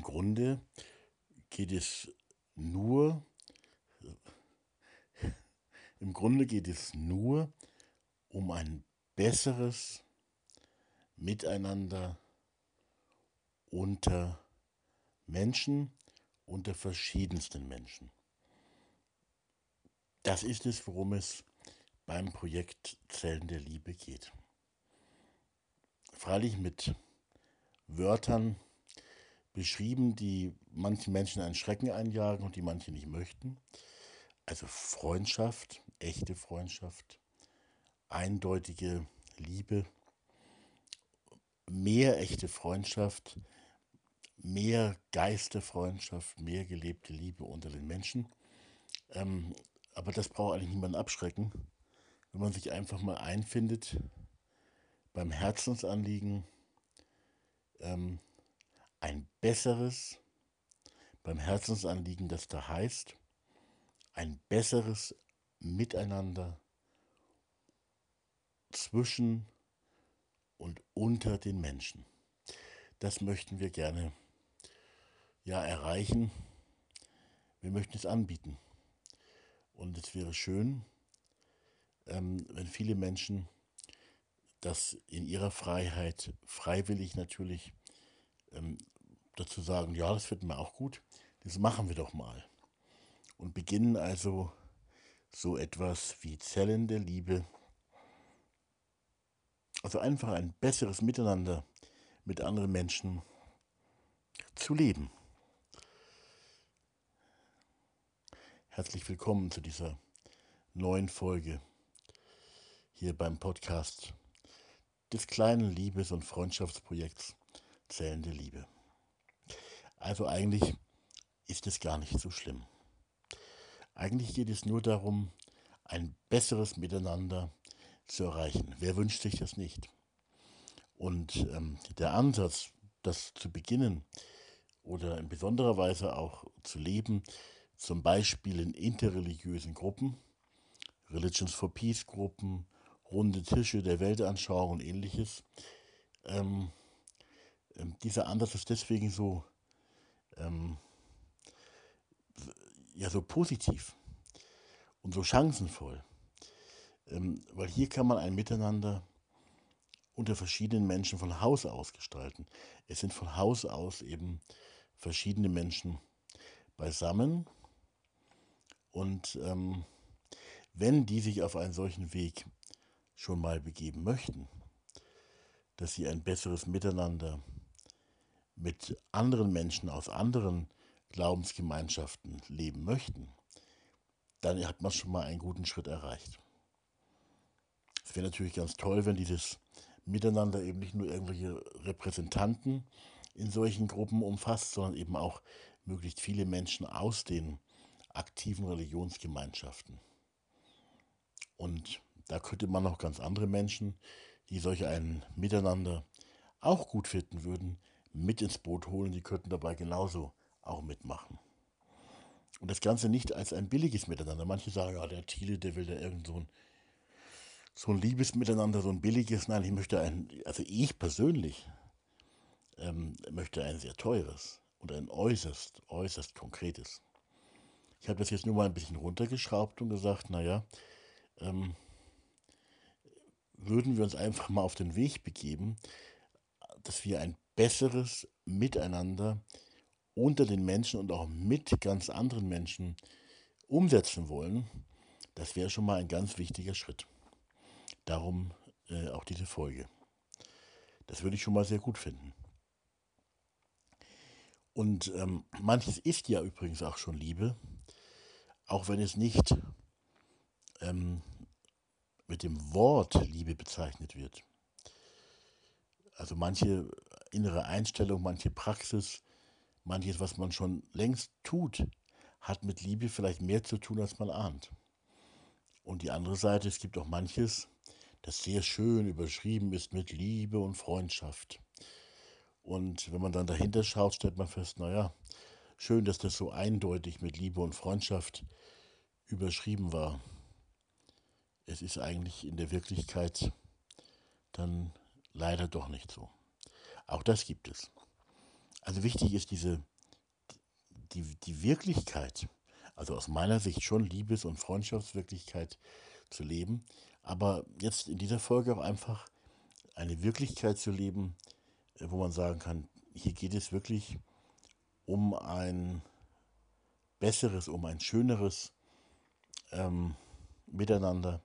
im Grunde geht es nur, im Grunde geht es nur um ein besseres Miteinander unter Menschen, unter verschiedensten Menschen. Das ist es, worum es beim Projekt Zellen der Liebe geht. Freilich mit Wörtern beschrieben, die manchen Menschen einen Schrecken einjagen und die manche nicht möchten. Also Freundschaft, echte Freundschaft, eindeutige Liebe, mehr echte Freundschaft, mehr Geisterfreundschaft, mehr gelebte Liebe unter den Menschen. Ähm, aber das braucht eigentlich niemanden abschrecken, wenn man sich einfach mal einfindet beim Herzensanliegen, ähm, ein besseres, beim Herzensanliegen, das da heißt, ein besseres Miteinander zwischen und unter den Menschen. Das möchten wir gerne ja erreichen. Wir möchten es anbieten. Und es wäre schön, ähm, wenn viele Menschen das in ihrer Freiheit, freiwillig natürlich, ähm, dazu sagen, ja, das wird mir auch gut, das machen wir doch mal. Und beginnen also so etwas wie Zellen der Liebe, also einfach ein besseres Miteinander mit anderen Menschen zu leben. Herzlich willkommen zu dieser neuen Folge hier beim Podcast des kleinen Liebes- und Freundschaftsprojekts Zählende Liebe. Also eigentlich ist es gar nicht so schlimm. Eigentlich geht es nur darum, ein besseres Miteinander zu erreichen. Wer wünscht sich das nicht? Und ähm, der Ansatz, das zu beginnen oder in besonderer Weise auch zu leben, zum Beispiel in interreligiösen Gruppen, Religions for Peace Gruppen, runde Tische der Weltanschauung und ähnliches. Ähm, ähm, dieser Ansatz ist deswegen so, ähm, ja, so positiv und so chancenvoll, ähm, weil hier kann man ein Miteinander unter verschiedenen Menschen von Haus aus gestalten. Es sind von Haus aus eben verschiedene Menschen beisammen und ähm, wenn die sich auf einen solchen Weg schon mal begeben möchten, dass sie ein besseres Miteinander mit anderen Menschen aus anderen Glaubensgemeinschaften leben möchten, dann hat man schon mal einen guten Schritt erreicht. Es wäre natürlich ganz toll, wenn dieses Miteinander eben nicht nur irgendwelche Repräsentanten in solchen Gruppen umfasst, sondern eben auch möglichst viele Menschen aus den aktiven Religionsgemeinschaften. Und da könnte man noch ganz andere Menschen, die solch ein Miteinander auch gut finden würden, mit ins Boot holen. Die könnten dabei genauso auch mitmachen. Und das Ganze nicht als ein billiges Miteinander. Manche sagen, ja, der Thiele, der will da irgend so ein, so ein liebes Miteinander, so ein billiges. Nein, ich möchte ein, also ich persönlich ähm, möchte ein sehr teures und ein äußerst, äußerst konkretes. Ich habe das jetzt nur mal ein bisschen runtergeschraubt und gesagt, naja, ähm, würden wir uns einfach mal auf den Weg begeben, dass wir ein besseres Miteinander unter den Menschen und auch mit ganz anderen Menschen umsetzen wollen, das wäre schon mal ein ganz wichtiger Schritt. Darum äh, auch diese Folge. Das würde ich schon mal sehr gut finden. Und ähm, manches ist ja übrigens auch schon Liebe, auch wenn es nicht ähm, mit dem Wort Liebe bezeichnet wird. Also manche innere Einstellung, manche Praxis, manches, was man schon längst tut, hat mit Liebe vielleicht mehr zu tun, als man ahnt. Und die andere Seite, es gibt auch manches, das sehr schön überschrieben ist mit Liebe und Freundschaft. Und wenn man dann dahinter schaut, stellt man fest, naja, schön, dass das so eindeutig mit Liebe und Freundschaft überschrieben war es ist eigentlich in der Wirklichkeit dann leider doch nicht so. Auch das gibt es. Also wichtig ist diese, die, die Wirklichkeit, also aus meiner Sicht schon Liebes- und Freundschaftswirklichkeit zu leben, aber jetzt in dieser Folge auch einfach eine Wirklichkeit zu leben, äh, wo man sagen kann, hier geht es wirklich um ein besseres, um ein schöneres ähm, Miteinander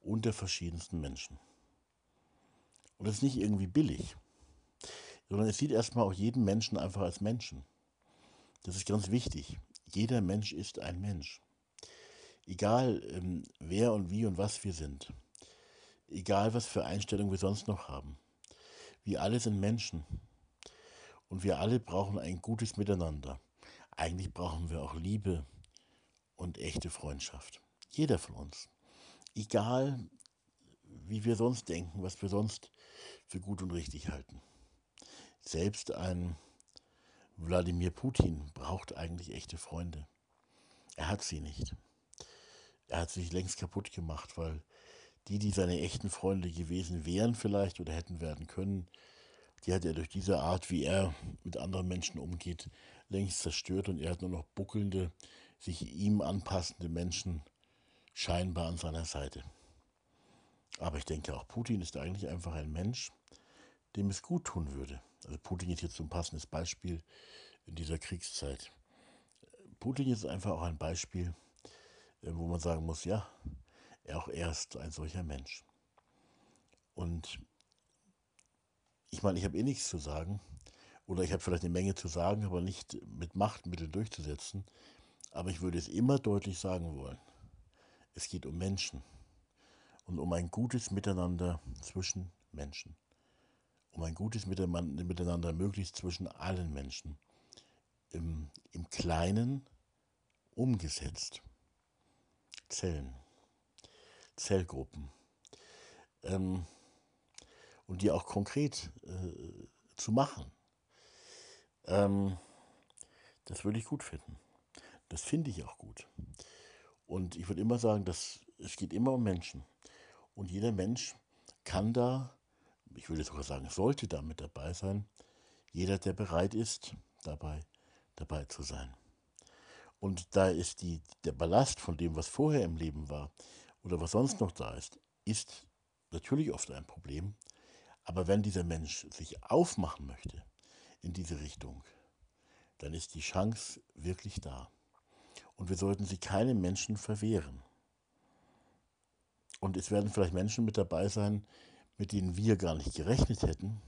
unter verschiedensten Menschen. Und das ist nicht irgendwie billig, sondern es sieht erstmal auch jeden Menschen einfach als Menschen. Das ist ganz wichtig. Jeder Mensch ist ein Mensch. Egal ähm, wer und wie und was wir sind. Egal was für Einstellungen wir sonst noch haben. Wir alle sind Menschen. Und wir alle brauchen ein gutes Miteinander. Eigentlich brauchen wir auch Liebe und echte Freundschaft. Jeder von uns. Egal, wie wir sonst denken, was wir sonst für gut und richtig halten. Selbst ein Wladimir Putin braucht eigentlich echte Freunde. Er hat sie nicht. Er hat sich längst kaputt gemacht, weil die, die seine echten Freunde gewesen wären vielleicht oder hätten werden können, die hat er durch diese Art, wie er mit anderen Menschen umgeht, längst zerstört und er hat nur noch buckelnde, sich ihm anpassende Menschen scheinbar an seiner Seite. Aber ich denke, auch Putin ist eigentlich einfach ein Mensch, dem es gut tun würde. Also Putin ist jetzt so ein passendes Beispiel in dieser Kriegszeit. Putin ist einfach auch ein Beispiel, äh, wo man sagen muss, ja, auch er ist ein solcher Mensch. Und ich meine, ich habe eh nichts zu sagen. Oder ich habe vielleicht eine Menge zu sagen, aber nicht mit Machtmitteln durchzusetzen. Aber ich würde es immer deutlich sagen wollen. Es geht um Menschen und um ein gutes Miteinander zwischen Menschen. Um ein gutes Miteinander möglichst zwischen allen Menschen. Im, im Kleinen umgesetzt. Zellen, Zellgruppen. Ähm, und die auch konkret äh, zu machen. Ähm, das würde ich gut finden. Das finde ich auch gut. Und ich würde immer sagen, dass es geht immer um Menschen. Und jeder Mensch kann da, ich würde sogar sagen, sollte da mit dabei sein. Jeder, der bereit ist, dabei, dabei zu sein. Und da ist die, der Ballast von dem, was vorher im Leben war oder was sonst noch da ist, ist natürlich oft ein Problem. Aber wenn dieser Mensch sich aufmachen möchte in diese Richtung, dann ist die Chance wirklich da. Und wir sollten sie keinem Menschen verwehren. Und es werden vielleicht Menschen mit dabei sein, mit denen wir gar nicht gerechnet hätten.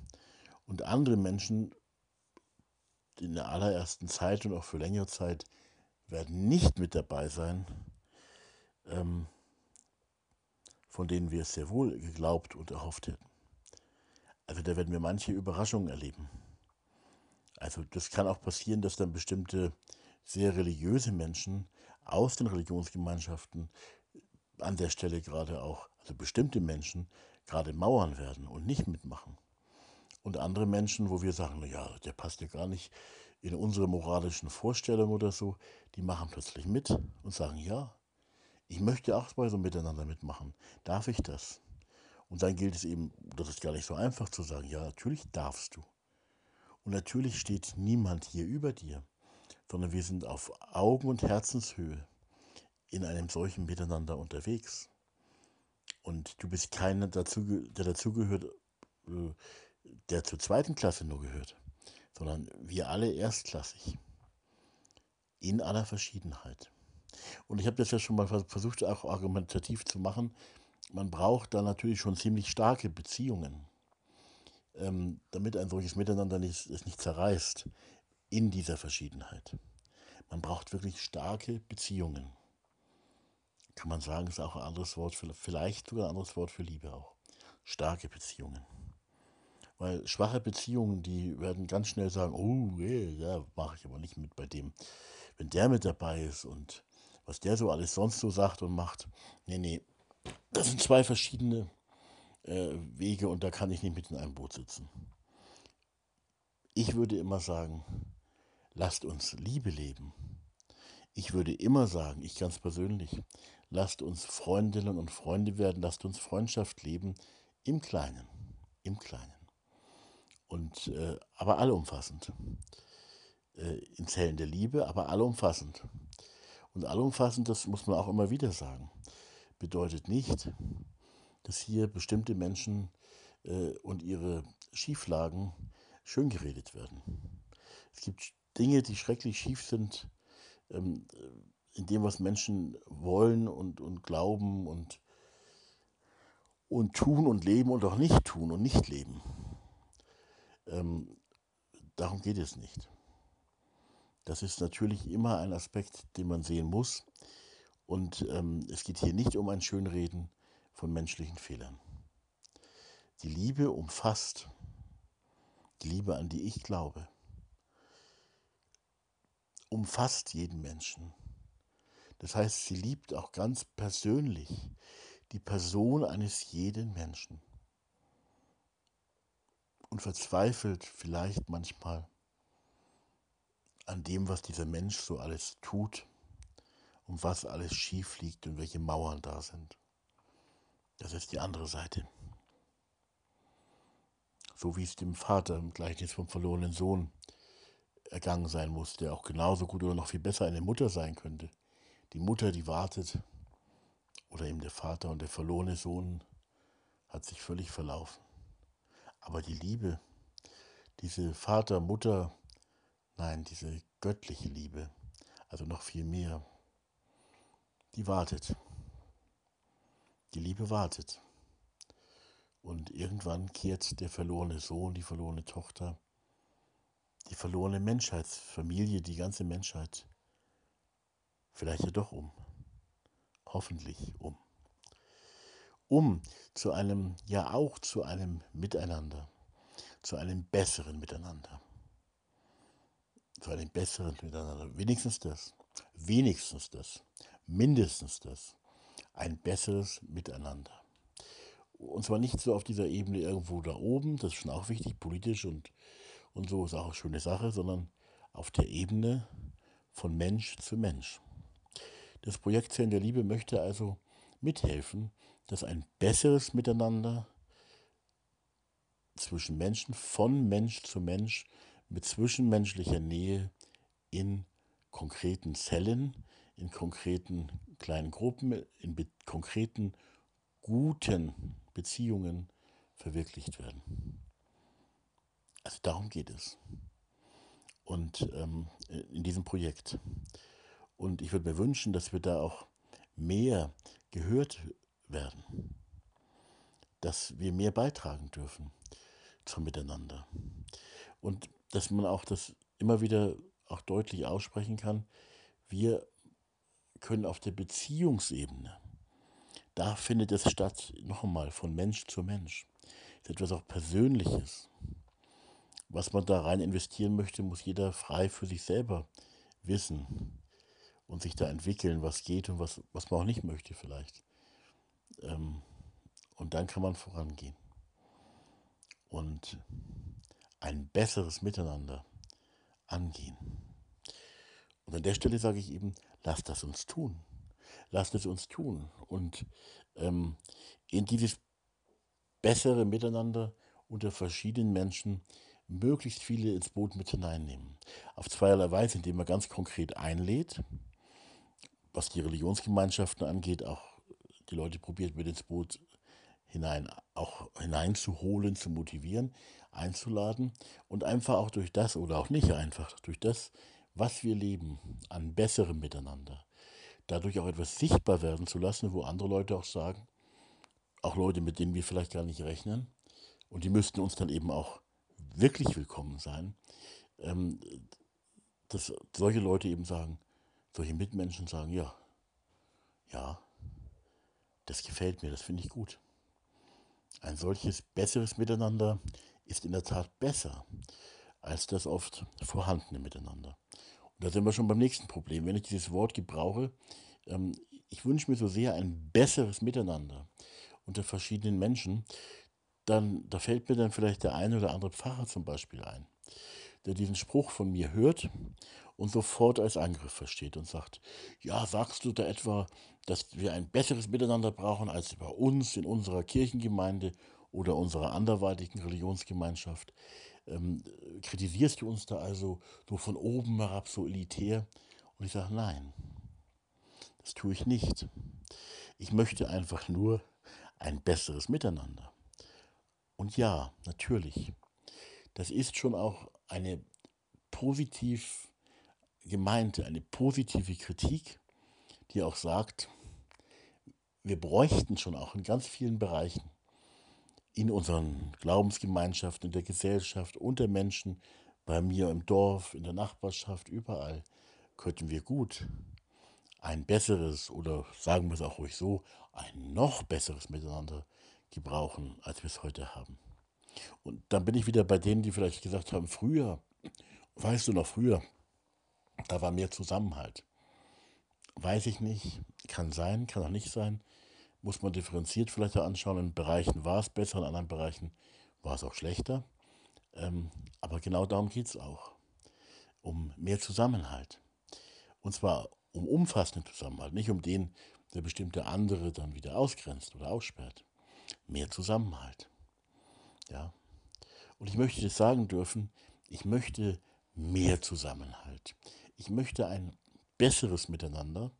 Und andere Menschen in der allerersten Zeit und auch für längere Zeit werden nicht mit dabei sein, ähm, von denen wir es sehr wohl geglaubt und erhofft hätten. Also da werden wir manche Überraschungen erleben. Also das kann auch passieren, dass dann bestimmte sehr religiöse Menschen aus den Religionsgemeinschaften an der Stelle gerade auch, also bestimmte Menschen gerade mauern werden und nicht mitmachen. Und andere Menschen, wo wir sagen, ja, der passt ja gar nicht in unsere moralischen Vorstellungen oder so, die machen plötzlich mit und sagen, ja, ich möchte auch bei so miteinander mitmachen. Darf ich das? Und dann gilt es eben, das ist gar nicht so einfach zu sagen, ja, natürlich darfst du. Und natürlich steht niemand hier über dir, sondern wir sind auf Augen- und Herzenshöhe in einem solchen Miteinander unterwegs. Und du bist keiner, dazu, der dazugehört, äh, der zur zweiten Klasse nur gehört, sondern wir alle erstklassig. In aller Verschiedenheit. Und ich habe das ja schon mal versucht, auch argumentativ zu machen, man braucht da natürlich schon ziemlich starke Beziehungen, ähm, damit ein solches Miteinander nicht, es nicht zerreißt in dieser Verschiedenheit. Man braucht wirklich starke Beziehungen. Kann man sagen, ist auch ein anderes Wort, für, vielleicht sogar ein anderes Wort für Liebe auch. Starke Beziehungen. Weil schwache Beziehungen, die werden ganz schnell sagen, oh, yeah, ja, mache ich aber nicht mit bei dem. Wenn der mit dabei ist und was der so alles sonst so sagt und macht, nee, nee, das sind zwei verschiedene äh, Wege und da kann ich nicht mit in einem Boot sitzen. Ich würde immer sagen, lasst uns Liebe leben. Ich würde immer sagen, ich ganz persönlich, lasst uns Freundinnen und Freunde werden, lasst uns Freundschaft leben im Kleinen, im Kleinen. Und, äh, aber allumfassend. Äh, in Zellen der Liebe, aber allumfassend. Und allumfassend, das muss man auch immer wieder sagen, bedeutet nicht, dass hier bestimmte Menschen äh, und ihre Schieflagen schön geredet werden. Es gibt Dinge, die schrecklich schief sind, ähm, in dem, was Menschen wollen und, und glauben und, und tun und leben und auch nicht tun und nicht leben. Ähm, darum geht es nicht. Das ist natürlich immer ein Aspekt, den man sehen muss. Und ähm, es geht hier nicht um ein Schönreden von menschlichen Fehlern. Die Liebe umfasst, die Liebe, an die ich glaube, umfasst jeden Menschen. Das heißt, sie liebt auch ganz persönlich die Person eines jeden Menschen und verzweifelt vielleicht manchmal an dem, was dieser Mensch so alles tut und was alles schief liegt und welche Mauern da sind. Das ist die andere Seite. So wie es dem Vater im Gleichnis vom verlorenen Sohn ergangen sein muss, der auch genauso gut oder noch viel besser eine Mutter sein könnte. Die Mutter, die wartet, oder eben der Vater und der verlorene Sohn hat sich völlig verlaufen. Aber die Liebe, diese Vater, Mutter, nein, diese göttliche Liebe, also noch viel mehr, die wartet. Die Liebe wartet. Und irgendwann kehrt der verlorene Sohn, die verlorene Tochter, die verlorene Menschheitsfamilie, die ganze Menschheit vielleicht ja doch um. Hoffentlich um. Um zu einem, ja auch zu einem Miteinander, zu einem besseren Miteinander. Zu einem besseren Miteinander. Wenigstens das. Wenigstens das. Mindestens das. Ein besseres Miteinander. Und zwar nicht so auf dieser Ebene irgendwo da oben, das ist schon auch wichtig, politisch und und so ist auch eine schöne Sache, sondern auf der Ebene von Mensch zu Mensch. Das Projekt Zellen der Liebe möchte also mithelfen, dass ein besseres Miteinander zwischen Menschen, von Mensch zu Mensch, mit zwischenmenschlicher Nähe in konkreten Zellen, in konkreten kleinen Gruppen, in konkreten guten Beziehungen verwirklicht werden. Also darum geht es. Und ähm, in diesem Projekt. Und ich würde mir wünschen, dass wir da auch mehr gehört werden. Dass wir mehr beitragen dürfen zum Miteinander. Und dass man auch das immer wieder auch deutlich aussprechen kann. Wir können auf der Beziehungsebene, da findet es statt, noch einmal, von Mensch zu Mensch. Das ist etwas auch Persönliches was man da rein investieren möchte, muss jeder frei für sich selber wissen und sich da entwickeln, was geht und was, was man auch nicht möchte vielleicht. Ähm, und dann kann man vorangehen. Und ein besseres Miteinander angehen. Und an der Stelle sage ich eben, lasst das uns tun. Lasst es uns tun. Und ähm, in dieses bessere Miteinander unter verschiedenen Menschen möglichst viele ins Boot mit hineinnehmen. Auf zweierlei Weise, indem man ganz konkret einlädt, was die Religionsgemeinschaften angeht, auch die Leute probiert mit ins Boot hinein, auch hineinzuholen, zu motivieren, einzuladen und einfach auch durch das oder auch nicht einfach, durch das, was wir leben, an besserem Miteinander, dadurch auch etwas sichtbar werden zu lassen, wo andere Leute auch sagen, auch Leute, mit denen wir vielleicht gar nicht rechnen, und die müssten uns dann eben auch wirklich willkommen sein, ähm, dass solche Leute eben sagen, solche Mitmenschen sagen, ja, ja, das gefällt mir, das finde ich gut. Ein solches besseres Miteinander ist in der Tat besser als das oft vorhandene Miteinander. Und da sind wir schon beim nächsten Problem. Wenn ich dieses Wort gebrauche, ähm, ich wünsche mir so sehr ein besseres Miteinander unter verschiedenen Menschen, dann, da fällt mir dann vielleicht der eine oder andere Pfarrer zum Beispiel ein, der diesen Spruch von mir hört und sofort als Angriff versteht und sagt, ja, sagst du da etwa, dass wir ein besseres Miteinander brauchen als bei uns in unserer Kirchengemeinde oder unserer anderweitigen Religionsgemeinschaft? ähm, kritisierst du uns da also so von oben herab so elitär? Und ich sage, nein, das tue ich nicht. Ich möchte einfach nur ein besseres Miteinander. Und ja, natürlich, das ist schon auch eine positiv gemeinte, eine positive Kritik, die auch sagt, wir bräuchten schon auch in ganz vielen Bereichen in unseren Glaubensgemeinschaften, in der Gesellschaft, unter Menschen, bei mir im Dorf, in der Nachbarschaft, überall, könnten wir gut ein besseres oder sagen wir es auch ruhig so, ein noch besseres Miteinander gebrauchen, als wir es heute haben. Und dann bin ich wieder bei denen, die vielleicht gesagt haben, früher, weißt du noch früher, da war mehr Zusammenhalt. Weiß ich nicht, kann sein, kann auch nicht sein muss man differenziert vielleicht anschauen. In Bereichen war es besser, in anderen Bereichen war es auch schlechter. Ähm, aber genau darum geht es auch. Um mehr Zusammenhalt. Und zwar um umfassenden Zusammenhalt, nicht um den, der bestimmte andere dann wieder ausgrenzt oder aussperrt. Mehr Zusammenhalt. Ja. Und ich möchte das sagen dürfen, ich möchte mehr Zusammenhalt. Ich möchte ein besseres Miteinander.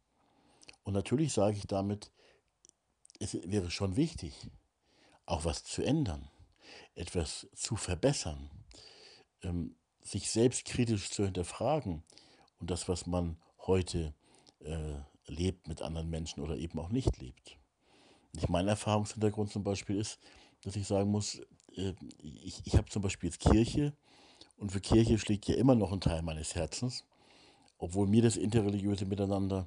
Und natürlich sage ich damit, es wäre schon wichtig, auch was zu ändern, etwas zu verbessern, ähm, sich selbstkritisch zu hinterfragen und das, was man heute äh, lebt mit anderen Menschen oder eben auch nicht lebt. Ich, mein Erfahrungshintergrund zum Beispiel ist, dass ich sagen muss, äh, ich, ich habe zum Beispiel jetzt Kirche und für Kirche schlägt ja immer noch ein Teil meines Herzens, obwohl mir das interreligiöse Miteinander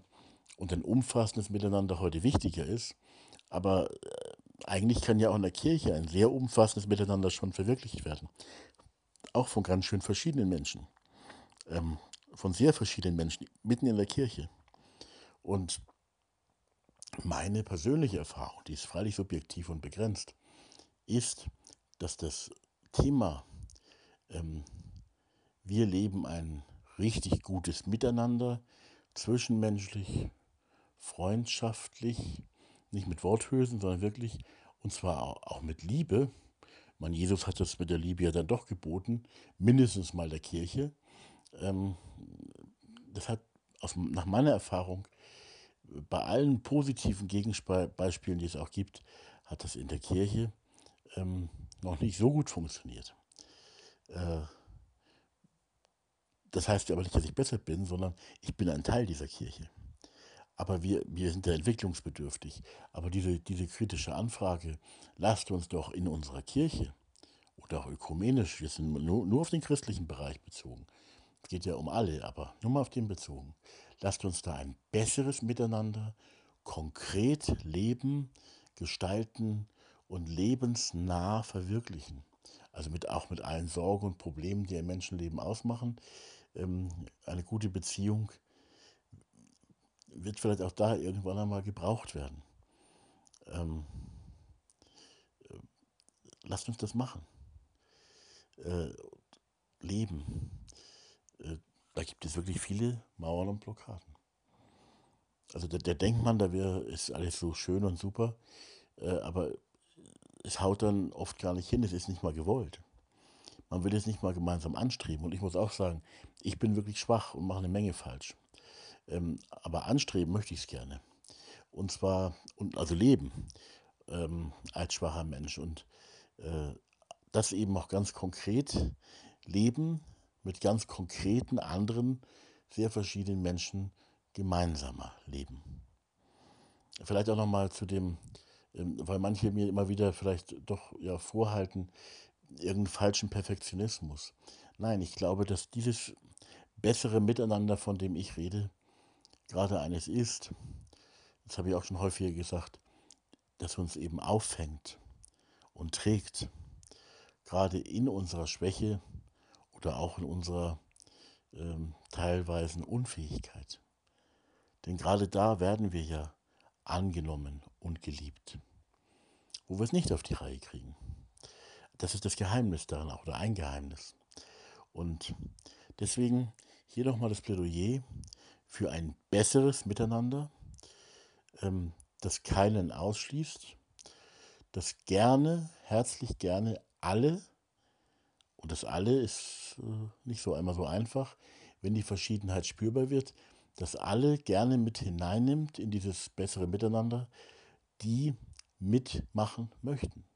und ein umfassendes Miteinander heute wichtiger ist, aber äh, eigentlich kann ja auch in der Kirche ein sehr umfassendes Miteinander schon verwirklicht werden. Auch von ganz schön verschiedenen Menschen. Ähm, von sehr verschiedenen Menschen, mitten in der Kirche. Und meine persönliche Erfahrung, die ist freilich subjektiv und begrenzt, ist, dass das Thema, ähm, wir leben ein richtig gutes Miteinander, zwischenmenschlich, freundschaftlich, nicht mit Worthülsen, sondern wirklich, und zwar auch mit Liebe. Man, Jesus hat das mit der Liebe ja dann doch geboten, mindestens mal der Kirche. Ähm, das hat aus, nach meiner Erfahrung bei allen positiven Gegenbeispielen, die es auch gibt, hat das in der Kirche ähm, noch nicht so gut funktioniert. Äh, das heißt aber nicht, dass ich besser bin, sondern ich bin ein Teil dieser Kirche aber wir, wir sind ja entwicklungsbedürftig. Aber diese, diese kritische Anfrage, lasst uns doch in unserer Kirche oder auch ökumenisch, wir sind nur, nur auf den christlichen Bereich bezogen, es geht ja um alle, aber nur mal auf den bezogen, lasst uns da ein besseres Miteinander konkret leben, gestalten und lebensnah verwirklichen. Also mit, auch mit allen Sorgen und Problemen, die im Menschenleben ausmachen, eine gute Beziehung wird vielleicht auch da irgendwann einmal gebraucht werden. Ähm, äh, lasst uns das machen. Äh, leben. Äh, da gibt es wirklich viele Mauern und Blockaden. Also der, der Denkmann, da wär, ist alles so schön und super, äh, aber es haut dann oft gar nicht hin, es ist nicht mal gewollt. Man will es nicht mal gemeinsam anstreben. Und ich muss auch sagen, ich bin wirklich schwach und mache eine Menge falsch. Ähm, aber anstreben möchte ich es gerne. Und zwar, und also leben ähm, als schwacher Mensch. Und äh, das eben auch ganz konkret leben mit ganz konkreten anderen, sehr verschiedenen Menschen gemeinsamer leben. Vielleicht auch nochmal zu dem, ähm, weil manche mir immer wieder vielleicht doch ja vorhalten, irgendeinen falschen Perfektionismus. Nein, ich glaube, dass dieses bessere Miteinander, von dem ich rede, gerade eines ist, das habe ich auch schon häufiger gesagt, dass uns eben auffängt und trägt, gerade in unserer Schwäche oder auch in unserer ähm, teilweisen Unfähigkeit. Denn gerade da werden wir ja angenommen und geliebt, wo wir es nicht auf die Reihe kriegen. Das ist das Geheimnis daran auch, oder ein Geheimnis. Und deswegen hier nochmal das Plädoyer für ein besseres Miteinander, ähm, das keinen ausschließt, das gerne, herzlich gerne alle Und das alle ist äh, nicht so einmal so einfach, wenn die Verschiedenheit spürbar wird, dass alle gerne mit hineinnimmt in dieses bessere Miteinander, die mitmachen möchten.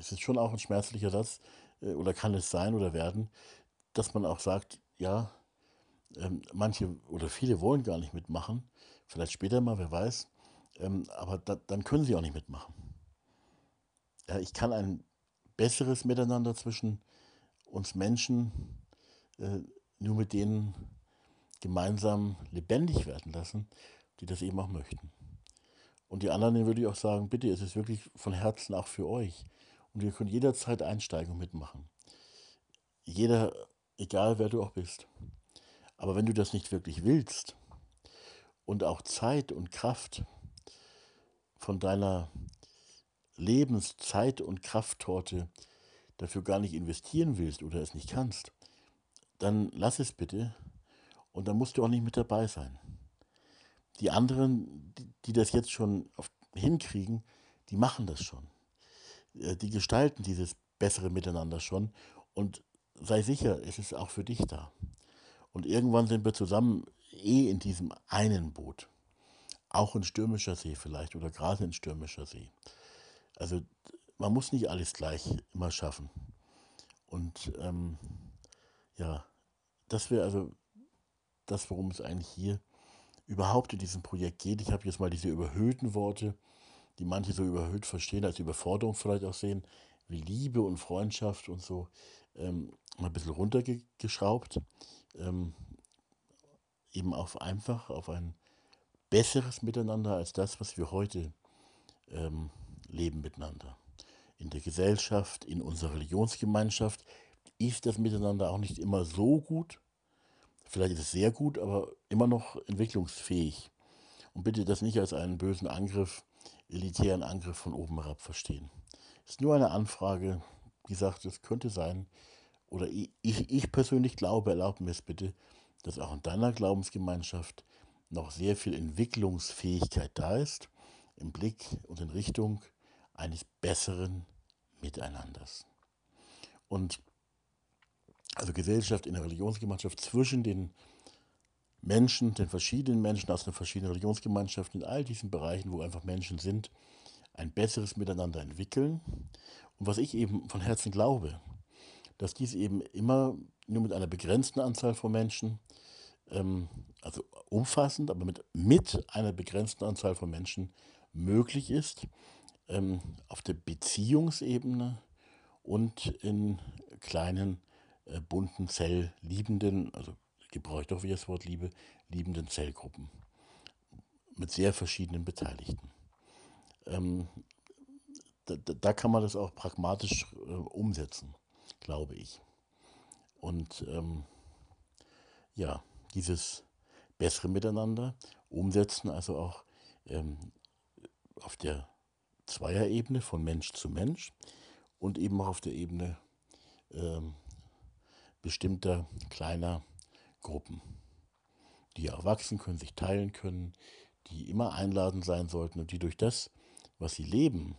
Es ist schon auch ein schmerzlicher Satz, äh, oder kann es sein oder werden, dass man auch sagt, ja, ähm, manche oder viele wollen gar nicht mitmachen, vielleicht später mal, wer weiß, ähm, aber da, dann können sie auch nicht mitmachen. Ja, ich kann ein besseres Miteinander zwischen uns Menschen äh, nur mit denen gemeinsam lebendig werden lassen, die das eben auch möchten. Und die anderen, würde ich auch sagen, bitte, es ist wirklich von Herzen auch für euch. Und ihr könnt jederzeit einsteigen und mitmachen. Jeder, egal wer du auch bist. Aber wenn du das nicht wirklich willst und auch Zeit und Kraft von deiner Lebenszeit und Krafttorte dafür gar nicht investieren willst oder es nicht kannst, dann lass es bitte und dann musst du auch nicht mit dabei sein. Die anderen, die, das jetzt schon hinkriegen, die machen das schon. Äh, die gestalten dieses bessere Miteinander schon und sei sicher, es ist auch für dich da. Und irgendwann sind wir zusammen eh in diesem einen Boot. Auch in stürmischer See vielleicht oder gerade in stürmischer See. Also man muss nicht alles gleich immer schaffen. Und ähm, ja, das wäre also das, worum es eigentlich hier überhaupt in diesem Projekt geht. Ich habe jetzt mal diese überhöhten Worte, die manche so überhöht verstehen, als Überforderung vielleicht auch sehen, wie Liebe und Freundschaft und so, ähm, mal ein bisschen runtergeschraubt ähm, eben auf einfach auf ein besseres Miteinander als das, was wir heute ähm, leben miteinander. In der Gesellschaft, in unserer Religionsgemeinschaft ist das Miteinander auch nicht immer so gut. Vielleicht ist es sehr gut, aber immer noch entwicklungsfähig. Und bitte das nicht als einen bösen Angriff, elitären Angriff von oben herab verstehen. Es ist nur eine Anfrage, die sagt, es könnte sein, oder ich, ich persönlich glaube, erlaub mir es bitte, dass auch in deiner Glaubensgemeinschaft noch sehr viel Entwicklungsfähigkeit da ist, im Blick und in Richtung eines besseren Miteinanders. Und also Gesellschaft in der Religionsgemeinschaft zwischen den Menschen, den verschiedenen Menschen aus den verschiedenen Religionsgemeinschaften, in all diesen Bereichen, wo einfach Menschen sind, ein besseres Miteinander entwickeln. Und was ich eben von Herzen glaube, dass dies eben immer nur mit einer begrenzten Anzahl von Menschen, ähm, also umfassend, aber mit, mit einer begrenzten Anzahl von Menschen möglich ist, ähm, auf der Beziehungsebene und in kleinen, äh, bunten, zellliebenden, also gebrauche ich doch wieder das Wort Liebe, liebenden Zellgruppen mit sehr verschiedenen Beteiligten. Ähm, da, da, kann man das auch pragmatisch äh, umsetzen glaube ich. Und ähm, ja, dieses bessere Miteinander umsetzen, also auch ähm, auf der Zweierebene von Mensch zu Mensch und eben auch auf der Ebene ähm, bestimmter kleiner Gruppen, die erwachsen können, sich teilen können, die immer einladend sein sollten und die durch das, was sie leben,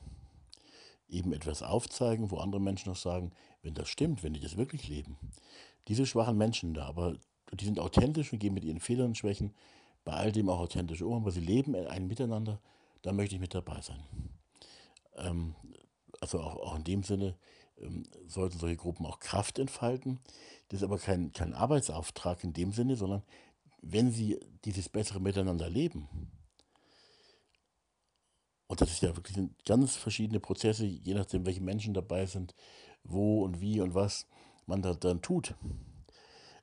eben etwas aufzeigen, wo andere Menschen noch sagen, wenn das stimmt, wenn die das wirklich leben. Diese schwachen Menschen da, aber die sind authentisch und gehen mit ihren Fehlern und Schwächen bei all dem auch authentisch um, aber sie leben ein Miteinander, da möchte ich mit dabei sein. Ähm, also auch, auch, in dem Sinne ähm, sollten solche Gruppen auch Kraft entfalten. Das ist aber kein, kein Arbeitsauftrag in dem Sinne, sondern wenn sie dieses bessere Miteinander leben, und das ist ja wirklich ganz verschiedene Prozesse, je nachdem, welche Menschen dabei sind, wo und wie und was man da dann tut.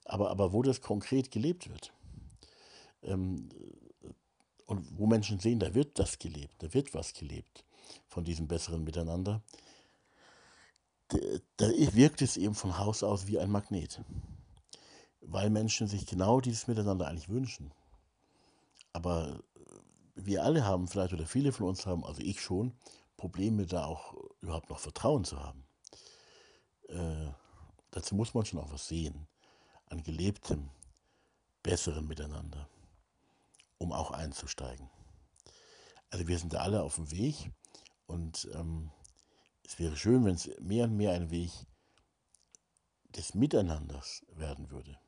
Aber, aber wo das konkret gelebt wird. Ähm, und wo Menschen sehen, da wird das gelebt, da wird was gelebt von diesem besseren Miteinander, da, wirkt es eben von Haus aus wie ein Magnet. Weil Menschen sich genau dieses Miteinander eigentlich wünschen. Aber wir alle haben vielleicht oder viele von uns haben, also ich schon, Probleme da auch überhaupt noch Vertrauen zu haben. Äh, dazu muss man schon auch was sehen an gelebtem, besseren Miteinander, um auch einzusteigen. Also wir sind da alle auf dem Weg und ähm, es wäre schön, wenn es mehr und mehr ein Weg des Miteinanders werden würde.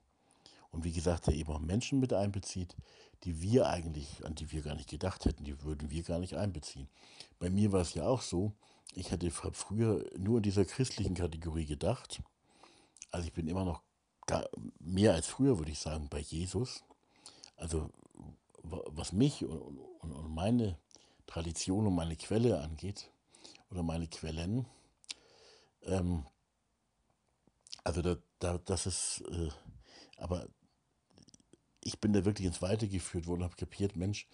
Und wie gesagt, der eben auch Menschen mit einbezieht, die wir eigentlich, an die wir gar nicht gedacht hätten, die würden wir gar nicht einbeziehen. Bei mir war es ja auch so, ich hatte früher nur in dieser christlichen Kategorie gedacht. Also ich bin immer noch mehr als früher, würde ich sagen, bei Jesus. Also was mich und meine Tradition und meine Quelle angeht, oder meine Quellen, ähm, also da, da, das ist, äh, aber ich bin da wirklich ins Weite geführt worden und habe kapiert, Mensch,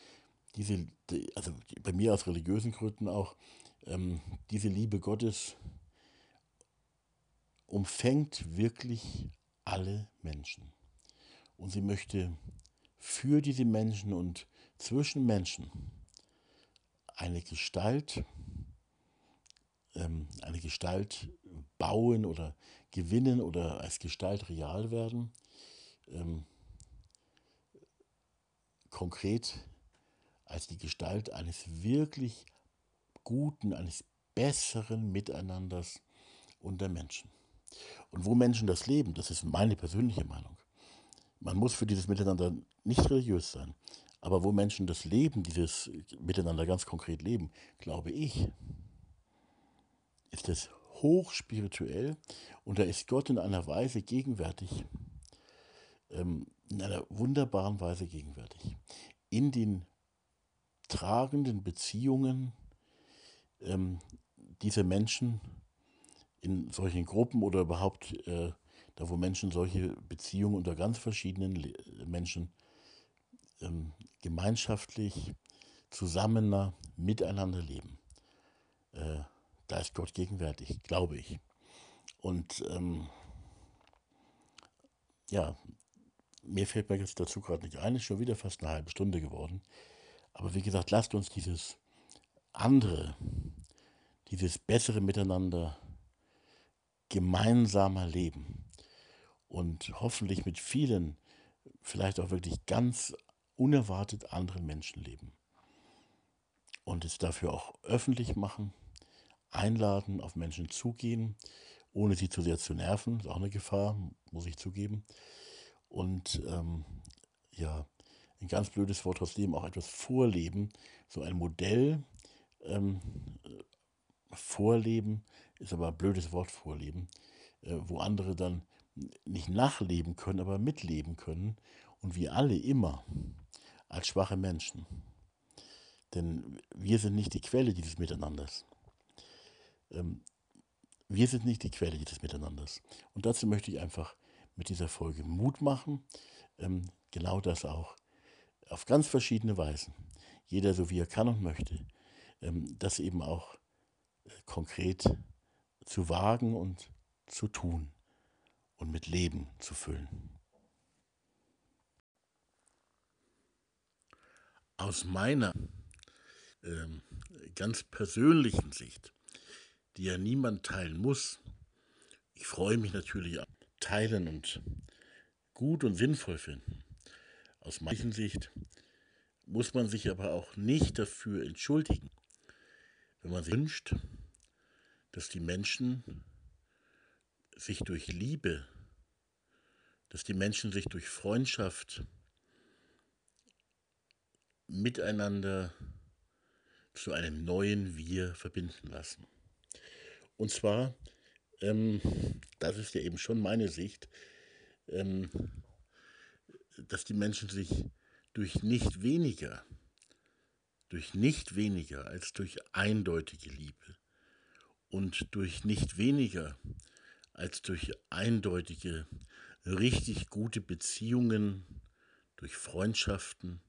diese, also bei mir aus religiösen Gründen auch, ähm, diese Liebe Gottes umfängt wirklich alle Menschen. Und sie möchte für diese Menschen und zwischen Menschen eine Gestalt, eine Gestalt bauen oder gewinnen oder als Gestalt real werden. Ähm, konkret als die Gestalt eines wirklich guten, eines besseren Miteinanders unter Menschen. Und wo Menschen das leben, das ist meine persönliche Meinung. Man muss für dieses Miteinander nicht religiös sein. Aber wo Menschen das Leben, dieses Miteinander ganz konkret leben, glaube ich, ist es hochspirituell und da ist Gott in einer Weise gegenwärtig, ähm, in einer wunderbaren Weise gegenwärtig. In den tragenden Beziehungen ähm, dieser Menschen in solchen Gruppen oder überhaupt äh, da, wo Menschen solche Beziehungen unter ganz verschiedenen Menschen ähm, gemeinschaftlich zusammen miteinander leben. Äh, da ist Gott gegenwärtig, glaube ich. Und ähm, ja, mir fällt mir jetzt dazu gerade nicht ein, ist schon wieder fast eine halbe Stunde geworden. Aber wie gesagt, lasst uns dieses andere, dieses bessere Miteinander gemeinsamer leben und hoffentlich mit vielen, vielleicht auch wirklich ganz unerwartet anderen Menschen leben. Und es dafür auch öffentlich machen einladen, auf Menschen zugehen, ohne sie zu sehr zu nerven. Ist auch eine Gefahr, muss ich zugeben. Und ähm, ja, ein ganz blödes Wort trotzdem auch etwas vorleben, so ein Modell ähm, vorleben, ist aber ein blödes Wort vorleben, äh, wo andere dann nicht nachleben können, aber mitleben können und wir alle immer als schwache Menschen. Denn wir sind nicht die Quelle dieses Miteinanders. Ähm, wir sind nicht die Quelle dieses Miteinanders. Und dazu möchte ich einfach mit dieser Folge Mut machen. Ähm, genau das auch. Auf ganz verschiedene Weisen. Jeder so wie er kann und möchte. Ähm, das eben auch äh, konkret zu wagen und zu tun und mit Leben zu füllen. Aus meiner ähm, ganz persönlichen Sicht die ja niemand teilen muss. Ich freue mich natürlich an Teilen und gut und sinnvoll finden. Aus meiner Sicht muss man sich aber auch nicht dafür entschuldigen, wenn man sich wünscht, dass die Menschen sich durch Liebe, dass die Menschen sich durch Freundschaft miteinander zu einem neuen Wir verbinden lassen. Und zwar, ähm, das ist ja eben schon meine Sicht, ähm, dass die Menschen sich durch nicht weniger, durch nicht weniger als durch eindeutige Liebe und durch nicht weniger als durch eindeutige, richtig gute Beziehungen, durch Freundschaften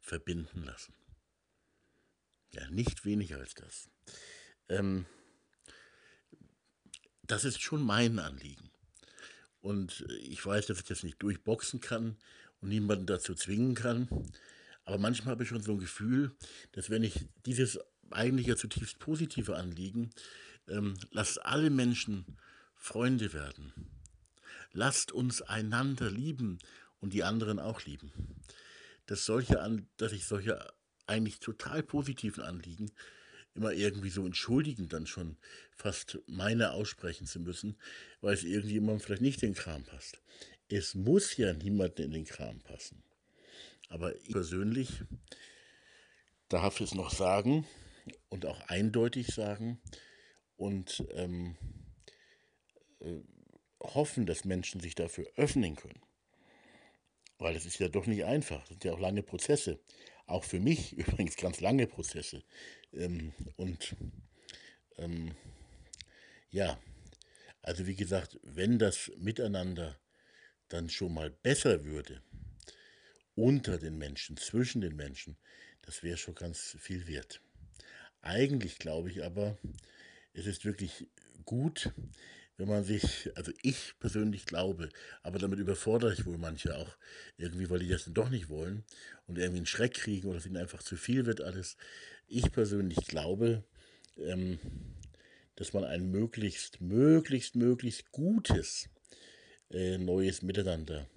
verbinden lassen. Ja, nicht weniger als das. Ähm, das ist schon mein Anliegen. Und ich weiß, dass ich das nicht durchboxen kann und niemanden dazu zwingen kann. Aber manchmal habe ich schon so ein Gefühl, dass wenn ich dieses eigentlich ja zutiefst positive Anliegen, ähm, lasst alle Menschen Freunde werden. Lasst uns einander lieben und die anderen auch lieben. Dass, solche, dass ich solche eigentlich total positiven Anliegen immer irgendwie so entschuldigend dann schon fast meine aussprechen zu müssen, weil es irgendjemandem vielleicht nicht in den Kram passt. Es muss ja niemandem in den Kram passen. Aber ich persönlich darf es noch sagen und auch eindeutig sagen und ähm, äh, hoffen, dass Menschen sich dafür öffnen können. Weil es ist ja doch nicht einfach. Das sind ja auch lange Prozesse. Auch für mich übrigens ganz lange Prozesse. Ähm, und ähm, ja, also wie gesagt, wenn das Miteinander dann schon mal besser würde, unter den Menschen, zwischen den Menschen, das wäre schon ganz viel wert. Eigentlich glaube ich aber, es ist wirklich gut, wenn man sich, also ich persönlich glaube, aber damit überfordere ich wohl manche auch irgendwie, weil die das dann doch nicht wollen und irgendwie einen Schreck kriegen oder es ihnen einfach zu viel wird alles. Ich persönlich glaube, ähm, dass man ein möglichst, möglichst, möglichst gutes äh, neues Miteinander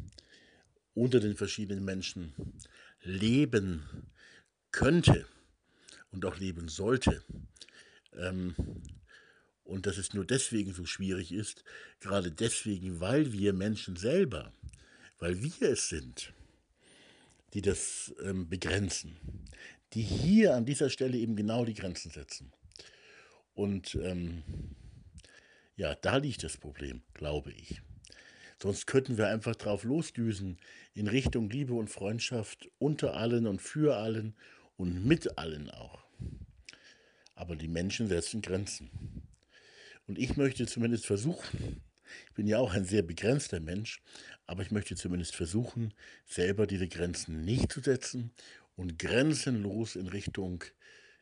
unter den verschiedenen Menschen leben könnte und auch leben sollte. Ähm, und dass es nur deswegen so schwierig ist, gerade deswegen, weil wir Menschen selber, weil wir es sind, die das ähm, begrenzen, die hier an dieser Stelle eben genau die Grenzen setzen. Und ähm, ja, da liegt das Problem, glaube ich. Sonst könnten wir einfach drauf losdüsen in Richtung Liebe und Freundschaft unter allen und für allen und mit allen auch. Aber die Menschen setzen Grenzen. Und ich möchte zumindest versuchen, ich bin ja auch ein sehr begrenzter Mensch, aber ich möchte zumindest versuchen, selber diese Grenzen nicht zu setzen und grenzenlos in Richtung,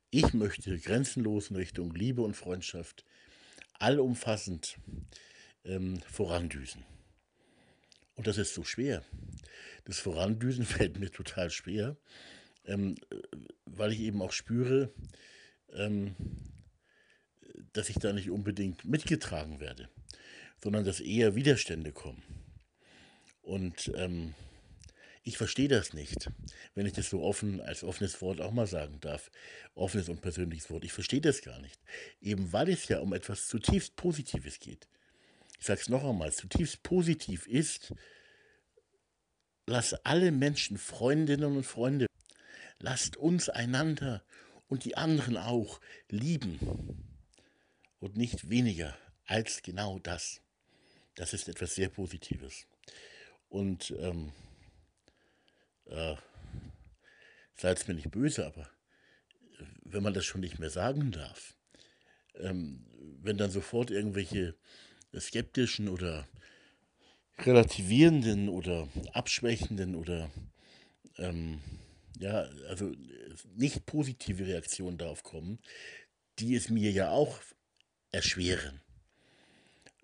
ich möchte grenzenlos in Richtung Liebe und Freundschaft allumfassend ähm, vorandüsen. Und das ist so schwer. Das Vorandüsen fällt mir total schwer, ähm, weil ich eben auch spüre, ähm, dass ich da nicht unbedingt mitgetragen werde, sondern dass eher Widerstände kommen. Und ähm, ich verstehe das nicht, wenn ich das so offen als offenes Wort auch mal sagen darf. Offenes und persönliches Wort. Ich verstehe das gar nicht. Eben weil es ja um etwas zutiefst Positives geht. Ich sage es noch einmal, zutiefst positiv ist, lass alle Menschen, Freundinnen und Freunde, lasst uns einander und die anderen auch lieben und nicht weniger als genau das. Das ist etwas sehr Positives. Und ähm, äh, seid mir nicht böse, aber wenn man das schon nicht mehr sagen darf, ähm, wenn dann sofort irgendwelche skeptischen oder relativierenden oder abschwächenden oder ähm, ja, also nicht positive Reaktionen darauf kommen, die es mir ja auch erschweren.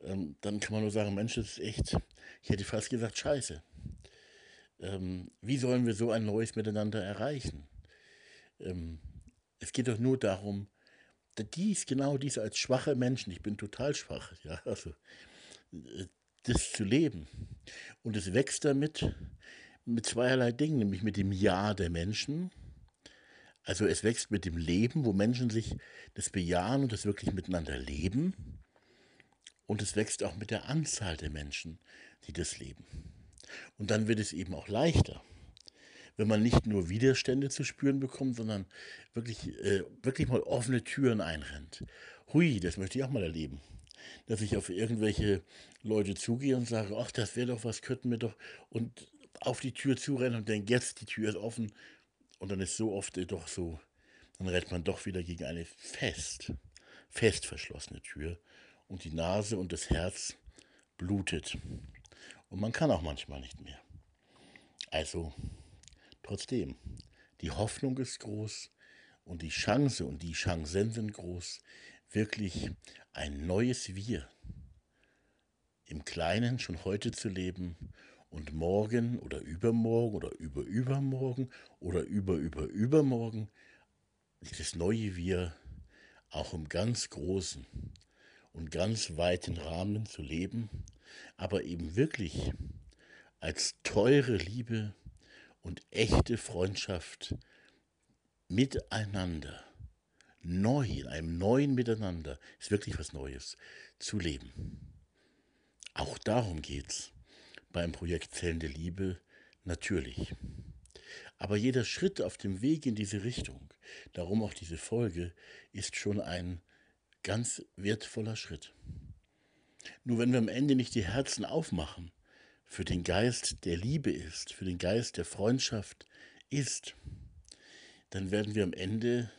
Ähm, dann kann man nur sagen, Mensch, das ist echt, ich hätte fast gesagt, scheiße. Ähm, wie sollen wir so ein neues Miteinander erreichen? Ähm, es geht doch nur darum, dies, genau dies als schwache Menschen, ich bin total schwach, ja, also äh, das zu leben. Und es wächst damit mit zweierlei Dingen, nämlich mit dem Ja der Menschen also es wächst mit dem Leben, wo Menschen sich das bejahen und das wirklich miteinander leben. Und es wächst auch mit der Anzahl der Menschen, die das leben. Und dann wird es eben auch leichter, wenn man nicht nur Widerstände zu spüren bekommt, sondern wirklich, äh, wirklich mal offene Türen einrennt. Hui, das möchte ich auch mal erleben. Dass ich auf irgendwelche Leute zugehe und sage, ach, das wäre doch was, könnten wir doch, und auf die Tür zurennen und denke, jetzt die Tür ist offen und dann ist so oft doch so, dann rennt man doch wieder gegen eine fest, fest verschlossene Tür und die Nase und das Herz blutet. Und man kann auch manchmal nicht mehr. Also, trotzdem, die Hoffnung ist groß und die Chance und die Chancen sind groß, wirklich ein neues Wir im Kleinen schon heute zu leben und morgen oder übermorgen oder überübermorgen oder überüberübermorgen dieses neue Wir auch im ganz großen und ganz weiten Rahmen zu leben, aber eben wirklich als teure Liebe und echte Freundschaft miteinander neu, in einem neuen Miteinander, ist wirklich was Neues, zu leben. Auch darum geht's beim Projekt Zellen der Liebe natürlich. Aber jeder Schritt auf dem Weg in diese Richtung, darum auch diese Folge, ist schon ein ganz wertvoller Schritt. Nur wenn wir am Ende nicht die Herzen aufmachen für den Geist der Liebe ist, für den Geist der Freundschaft ist, dann werden wir am Ende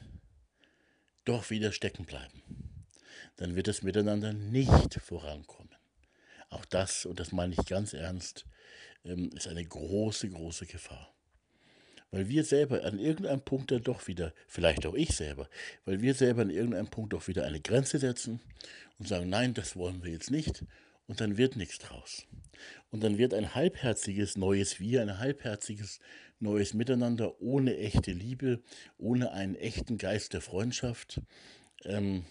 doch wieder stecken bleiben. Dann wird das Miteinander nicht vorankommen. Auch das, und das meine ich ganz ernst, ähm, ist eine große, große Gefahr. Weil wir selber an irgendeinem Punkt dann doch wieder, vielleicht auch ich selber, weil wir selber an irgendeinem Punkt doch wieder eine Grenze setzen und sagen, nein, das wollen wir jetzt nicht. Und dann wird nichts draus. Und dann wird ein halbherziges neues Wir, ein halbherziges neues Miteinander ohne echte Liebe, ohne einen echten Geist der Freundschaft. Ähm,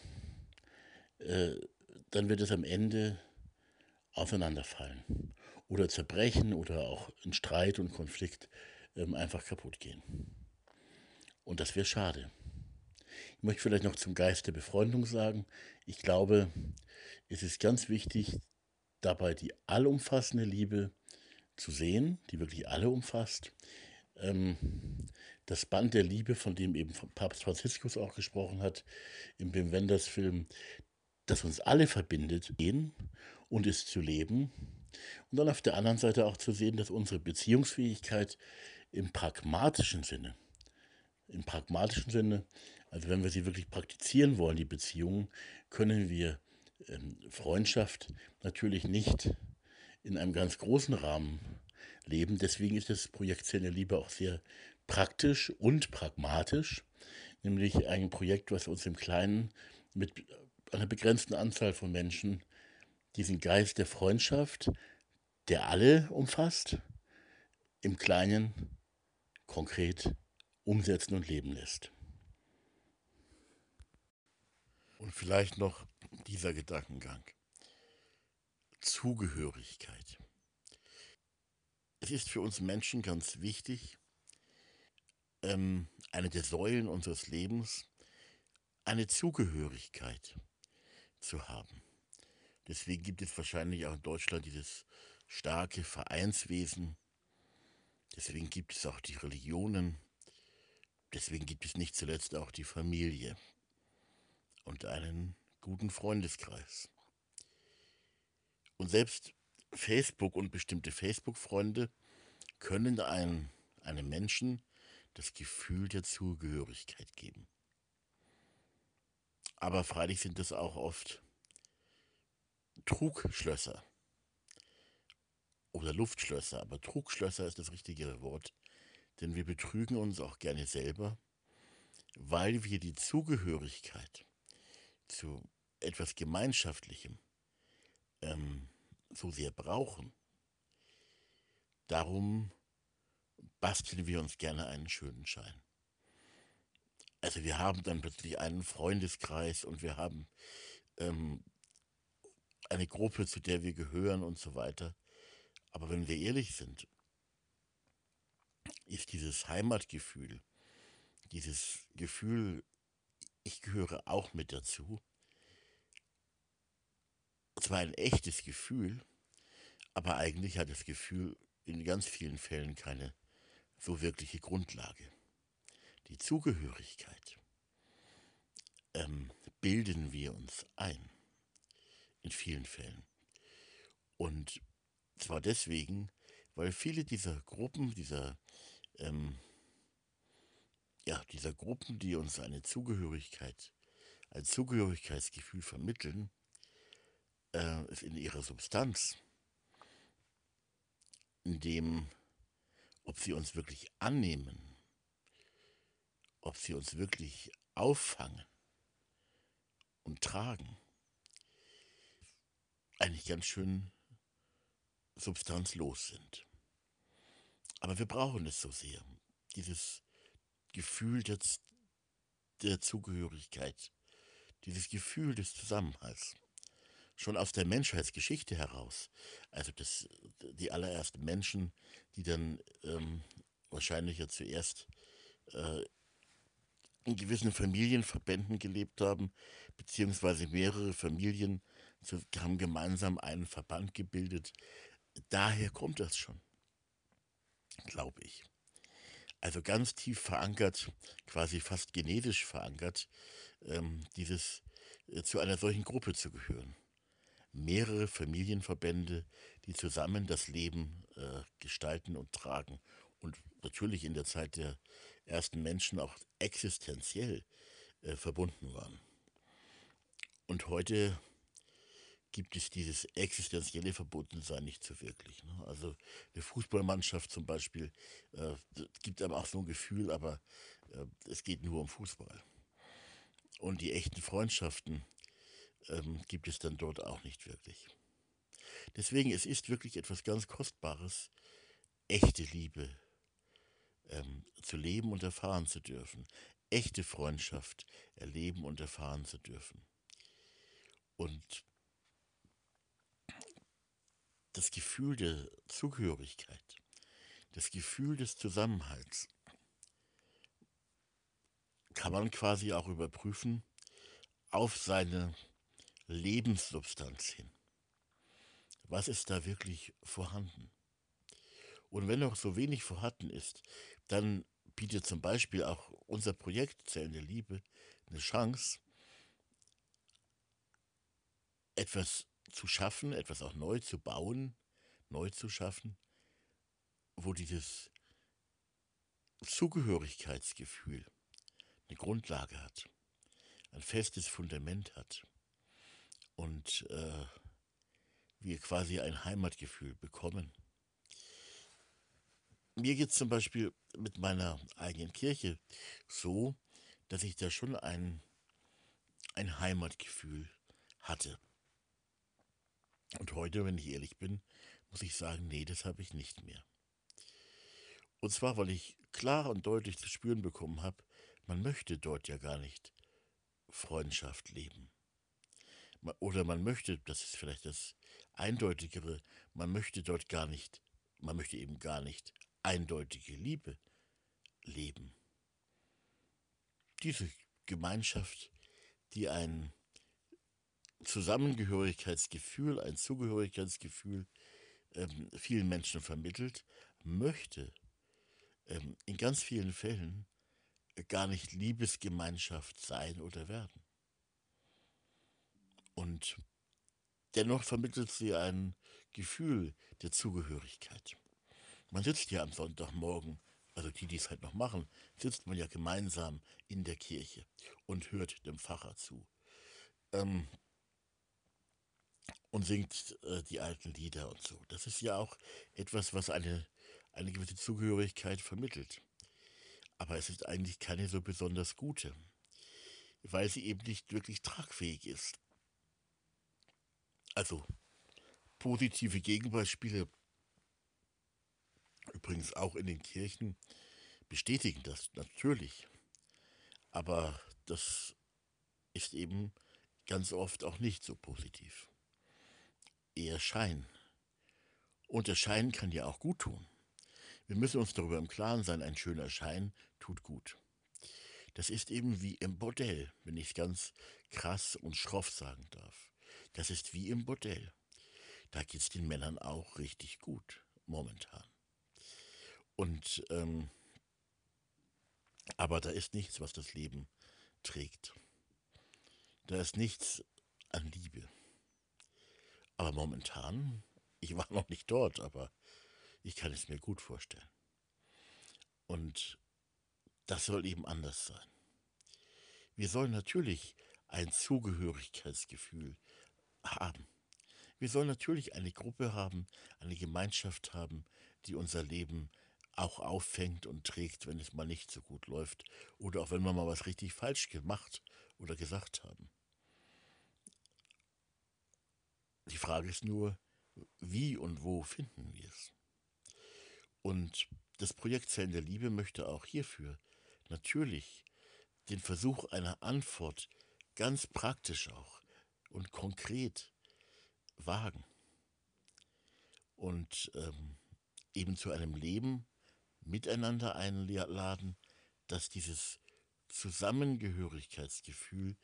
äh, dann wird es am Ende auseinanderfallen oder zerbrechen oder auch in Streit und Konflikt ähm, einfach kaputt gehen. Und das wäre schade. Ich möchte vielleicht noch zum Geist der Befreundung sagen, ich glaube, es ist ganz wichtig, dabei die allumfassende Liebe zu sehen, die wirklich alle umfasst. Ähm, das Band der Liebe, von dem eben Papst Franziskus auch gesprochen hat, im Wenders Film, das uns alle verbindet, gehen und es zu leben. Und dann auf der anderen Seite auch zu sehen, dass unsere Beziehungsfähigkeit im pragmatischen Sinne, im pragmatischen Sinne, also wenn wir sie wirklich praktizieren wollen, die Beziehungen, können wir ähm, Freundschaft natürlich nicht in einem ganz großen Rahmen leben. Deswegen ist das Projekt Zelle Liebe auch sehr praktisch und pragmatisch, nämlich ein Projekt, was uns im Kleinen mit einer begrenzten Anzahl von Menschen diesen Geist der Freundschaft, der alle umfasst, im Kleinen konkret umsetzen und leben lässt. Und vielleicht noch dieser Gedankengang. Zugehörigkeit. Es ist für uns Menschen ganz wichtig, ähm, eine der Säulen unseres Lebens, eine Zugehörigkeit zu haben. Deswegen gibt es wahrscheinlich auch in Deutschland dieses starke Vereinswesen, Deswegen gibt es auch die Religionen. Deswegen gibt es nicht zuletzt auch die Familie und einen guten Freundeskreis. Und selbst Facebook und bestimmte Facebook-Freunde können einem, einem Menschen das Gefühl der Zugehörigkeit geben. Aber freilich sind das auch oft Trugschlösser oder Luftschlösser, aber Trugschlösser ist das richtigere Wort, denn wir betrügen uns auch gerne selber, weil wir die Zugehörigkeit zu etwas Gemeinschaftlichem ähm, so sehr brauchen. Darum basteln wir uns gerne einen schönen Schein. Also wir haben dann plötzlich einen Freundeskreis und wir haben ähm, eine Gruppe, zu der wir gehören und so weiter. Aber wenn wir ehrlich sind, ist dieses Heimatgefühl, dieses Gefühl, ich gehöre auch mit dazu, zwar ein echtes Gefühl, aber eigentlich hat das Gefühl in ganz vielen Fällen keine so wirkliche Grundlage. Die Zugehörigkeit ähm, bilden wir uns ein, in vielen Fällen. Und zwar deswegen, weil viele dieser Gruppen, dieser, ähm, ja, dieser Gruppen, die uns eine Zugehörigkeit, ein Zugehörigkeitsgefühl vermitteln, äh, in ihrer Substanz, in dem, ob sie uns wirklich annehmen, ob sie uns wirklich auffangen und tragen, eigentlich ganz schön substanzlos sind. Aber wir brauchen es so sehr, dieses Gefühl der, der Zugehörigkeit, dieses Gefühl des Zusammenhalts. Schon aus der Menschheitsgeschichte heraus, also das, die allerersten Menschen, die dann ähm, wahrscheinlich ja zuerst äh, in gewissen Familienverbänden gelebt haben, beziehungsweise mehrere Familien haben gemeinsam einen Verband gebildet. Daher kommt das schon, glaube ich. Also ganz tief verankert, quasi fast genetisch verankert, ähm, dieses äh, zu einer solchen Gruppe zu gehören. Mehrere Familienverbände, die zusammen das Leben äh, gestalten und tragen und natürlich in der Zeit der ersten Menschen auch existenziell äh, verbunden waren. Und heute gibt es dieses existenzielle Verbundensein nicht so wirklich. Ne? Also eine Fußballmannschaft zum Beispiel äh, gibt einem auch so ein Gefühl, aber äh, es geht nur um Fußball. Und die echten Freundschaften ähm, gibt es dann dort auch nicht wirklich. Deswegen, es ist wirklich etwas ganz Kostbares, echte Liebe ähm, zu leben und erfahren zu dürfen. Echte Freundschaft erleben und erfahren zu dürfen. Und das Gefühl der Zugehörigkeit, das Gefühl des Zusammenhalts kann man quasi auch überprüfen auf seine Lebenssubstanz hin. Was ist da wirklich vorhanden? Und wenn noch so wenig vorhanden ist, dann bietet zum Beispiel auch unser Projekt Zellen der Liebe eine Chance, etwas zu schaffen, etwas auch neu zu bauen, neu zu schaffen, wo dieses Zugehörigkeitsgefühl eine Grundlage hat, ein festes Fundament hat und äh, wir quasi ein Heimatgefühl bekommen. Mir geht es zum Beispiel mit meiner eigenen Kirche so, dass ich da schon ein, ein Heimatgefühl hatte. Und heute, wenn ich ehrlich bin, muss ich sagen, nee, das habe ich nicht mehr. Und zwar, weil ich klar und deutlich zu spüren bekommen habe, man möchte dort ja gar nicht Freundschaft leben. Oder man möchte, das ist vielleicht das Eindeutigere, man möchte dort gar nicht, man möchte eben gar nicht eindeutige Liebe leben. Diese Gemeinschaft, die ein Zusammengehörigkeitsgefühl, ein Zugehörigkeitsgefühl ähm, vielen Menschen vermittelt, möchte ähm, in ganz vielen Fällen gar nicht Liebesgemeinschaft sein oder werden. Und dennoch vermittelt sie ein Gefühl der Zugehörigkeit. Man sitzt ja am Sonntagmorgen, also die, die es halt noch machen, sitzt man ja gemeinsam in der Kirche und hört dem Pfarrer zu. Ähm, und singt äh, die alten Lieder und so. Das ist ja auch etwas, was eine, eine gewisse Zugehörigkeit vermittelt. Aber es ist eigentlich keine so besonders gute, weil sie eben nicht wirklich tragfähig ist. Also positive Gegenbeispiele, übrigens auch in den Kirchen, bestätigen das natürlich. Aber das ist eben ganz oft auch nicht so positiv eher Schein. Und der Schein kann ja auch gut tun. Wir müssen uns darüber im Klaren sein, ein schöner Schein tut gut. Das ist eben wie im Bordell, wenn ich es ganz krass und schroff sagen darf. Das ist wie im Bordell. Da geht es den Männern auch richtig gut, momentan. Und, ähm, aber da ist nichts, was das Leben trägt. Da ist nichts an Liebe. Aber momentan, ich war noch nicht dort, aber ich kann es mir gut vorstellen. Und das soll eben anders sein. Wir sollen natürlich ein Zugehörigkeitsgefühl haben. Wir sollen natürlich eine Gruppe haben, eine Gemeinschaft haben, die unser Leben auch auffängt und trägt, wenn es mal nicht so gut läuft oder auch wenn wir mal was richtig falsch gemacht oder gesagt haben. Die Frage ist nur, wie und wo finden wir es? Und das Projekt Zellen der Liebe möchte auch hierfür natürlich den Versuch einer Antwort ganz praktisch auch und konkret wagen und ähm, eben zu einem Leben miteinander einladen, das dieses Zusammengehörigkeitsgefühl,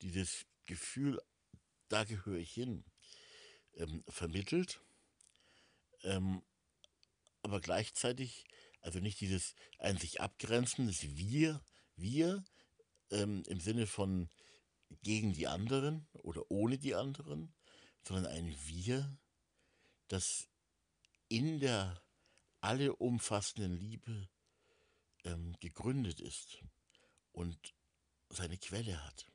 dieses Gefühl, da gehöre ich hin, ähm, vermittelt, ähm, aber gleichzeitig, also nicht dieses ein sich abgrenzen, das Wir, wir ähm, im Sinne von gegen die anderen oder ohne die anderen, sondern ein Wir, das in der alle umfassenden Liebe ähm, gegründet ist und seine Quelle hat.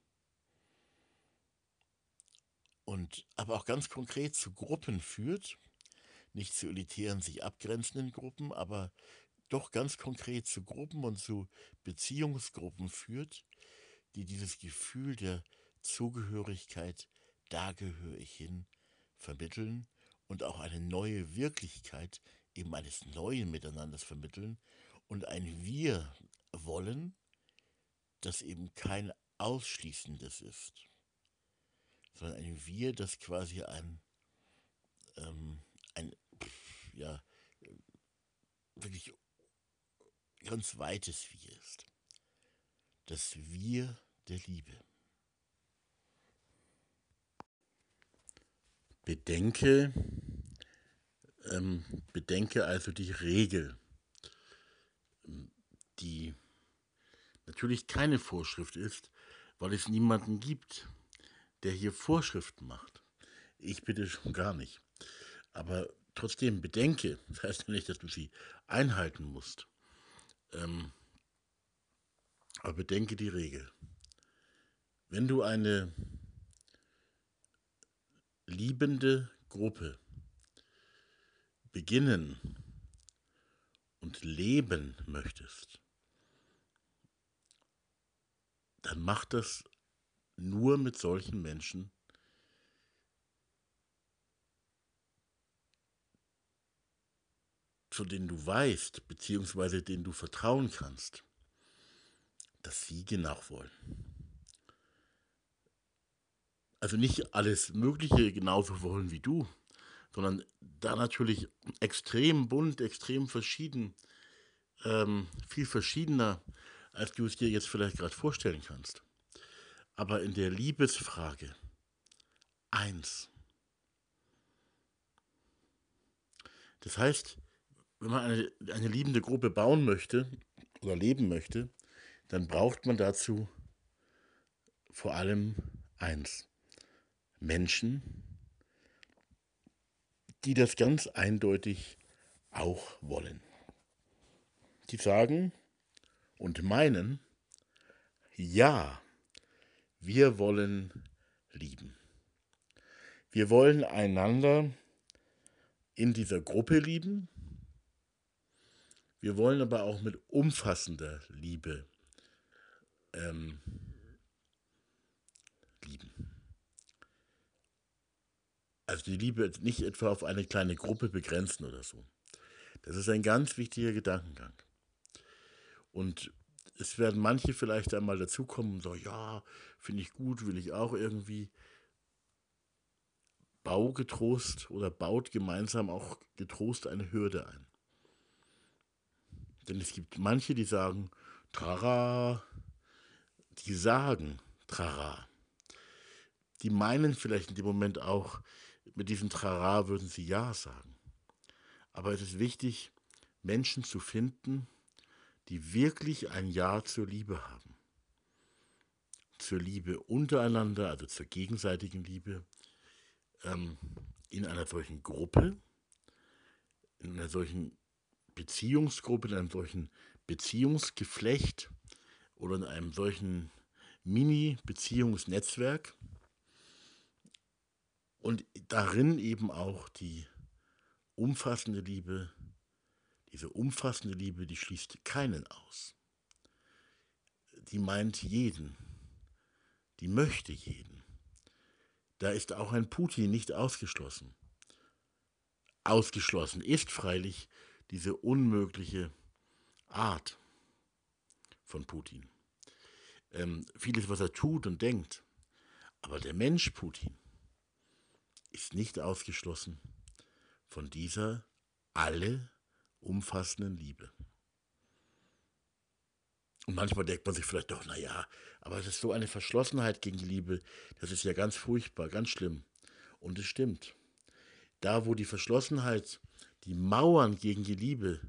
Und aber auch ganz konkret zu Gruppen führt, nicht zu elitären, sich abgrenzenden Gruppen, aber doch ganz konkret zu Gruppen und zu Beziehungsgruppen führt, die dieses Gefühl der Zugehörigkeit, da gehöre ich hin, vermitteln und auch eine neue Wirklichkeit eben eines neuen Miteinanders vermitteln und ein Wir wollen, das eben kein Ausschließendes ist, sondern ein Wir, das quasi ein, ähm, ein ja, wirklich ganz weites Wir ist. Das Wir der Liebe. Bedenke, ähm, bedenke also die Regel, die natürlich keine Vorschrift ist, weil es niemanden gibt, der hier Vorschriften macht. Ich bitte schon gar nicht. Aber trotzdem bedenke, das heißt ja nicht, dass du sie einhalten musst. Ähm, aber bedenke die Regel. Wenn du eine liebende Gruppe beginnen und leben möchtest, dann mach das nur mit solchen Menschen, zu denen du weißt, beziehungsweise denen du vertrauen kannst, dass sie genau wollen. Also nicht alles Mögliche genauso wollen wie du, sondern da natürlich extrem bunt, extrem verschieden, ähm, viel verschiedener, als du es dir jetzt vielleicht gerade vorstellen kannst. Aber in der Liebesfrage eins. Das heißt, wenn man eine, eine liebende Gruppe bauen möchte oder leben möchte, dann braucht man dazu vor allem eins. Menschen, die das ganz eindeutig auch wollen. Die sagen und meinen, ja, wir wollen lieben. Wir wollen einander in dieser Gruppe lieben. Wir wollen aber auch mit umfassender Liebe ähm, lieben. Also die Liebe nicht etwa auf eine kleine Gruppe begrenzen oder so. Das ist ein ganz wichtiger Gedankengang. Und es werden manche vielleicht einmal dazukommen und sagen, ja, finde ich gut, will ich auch irgendwie. Bau getrost oder baut gemeinsam auch getrost eine Hürde ein. Denn es gibt manche, die sagen, trara, die sagen trara. Die meinen vielleicht in dem Moment auch, mit diesem Trara würden sie Ja sagen. Aber es ist wichtig, Menschen zu finden, die wirklich ein Ja zur Liebe haben. Zur Liebe untereinander, also zur gegenseitigen Liebe, ähm, in einer solchen Gruppe, in einer solchen Beziehungsgruppe, in einem solchen Beziehungsgeflecht oder in einem solchen Mini-Beziehungsnetzwerk und darin eben auch die umfassende Liebe, diese umfassende Liebe, die schließt keinen aus. Die meint jeden, die möchte jeden. Da ist auch ein Putin nicht ausgeschlossen. Ausgeschlossen ist freilich diese unmögliche Art von Putin. Ähm, vieles, was er tut und denkt. Aber der Mensch Putin ist nicht ausgeschlossen von dieser alle umfassenden Liebe. Und manchmal denkt man sich vielleicht doch, naja, aber es ist so eine Verschlossenheit gegen die Liebe, das ist ja ganz furchtbar, ganz schlimm. Und es stimmt. Da, wo die Verschlossenheit, die Mauern gegen die Liebe,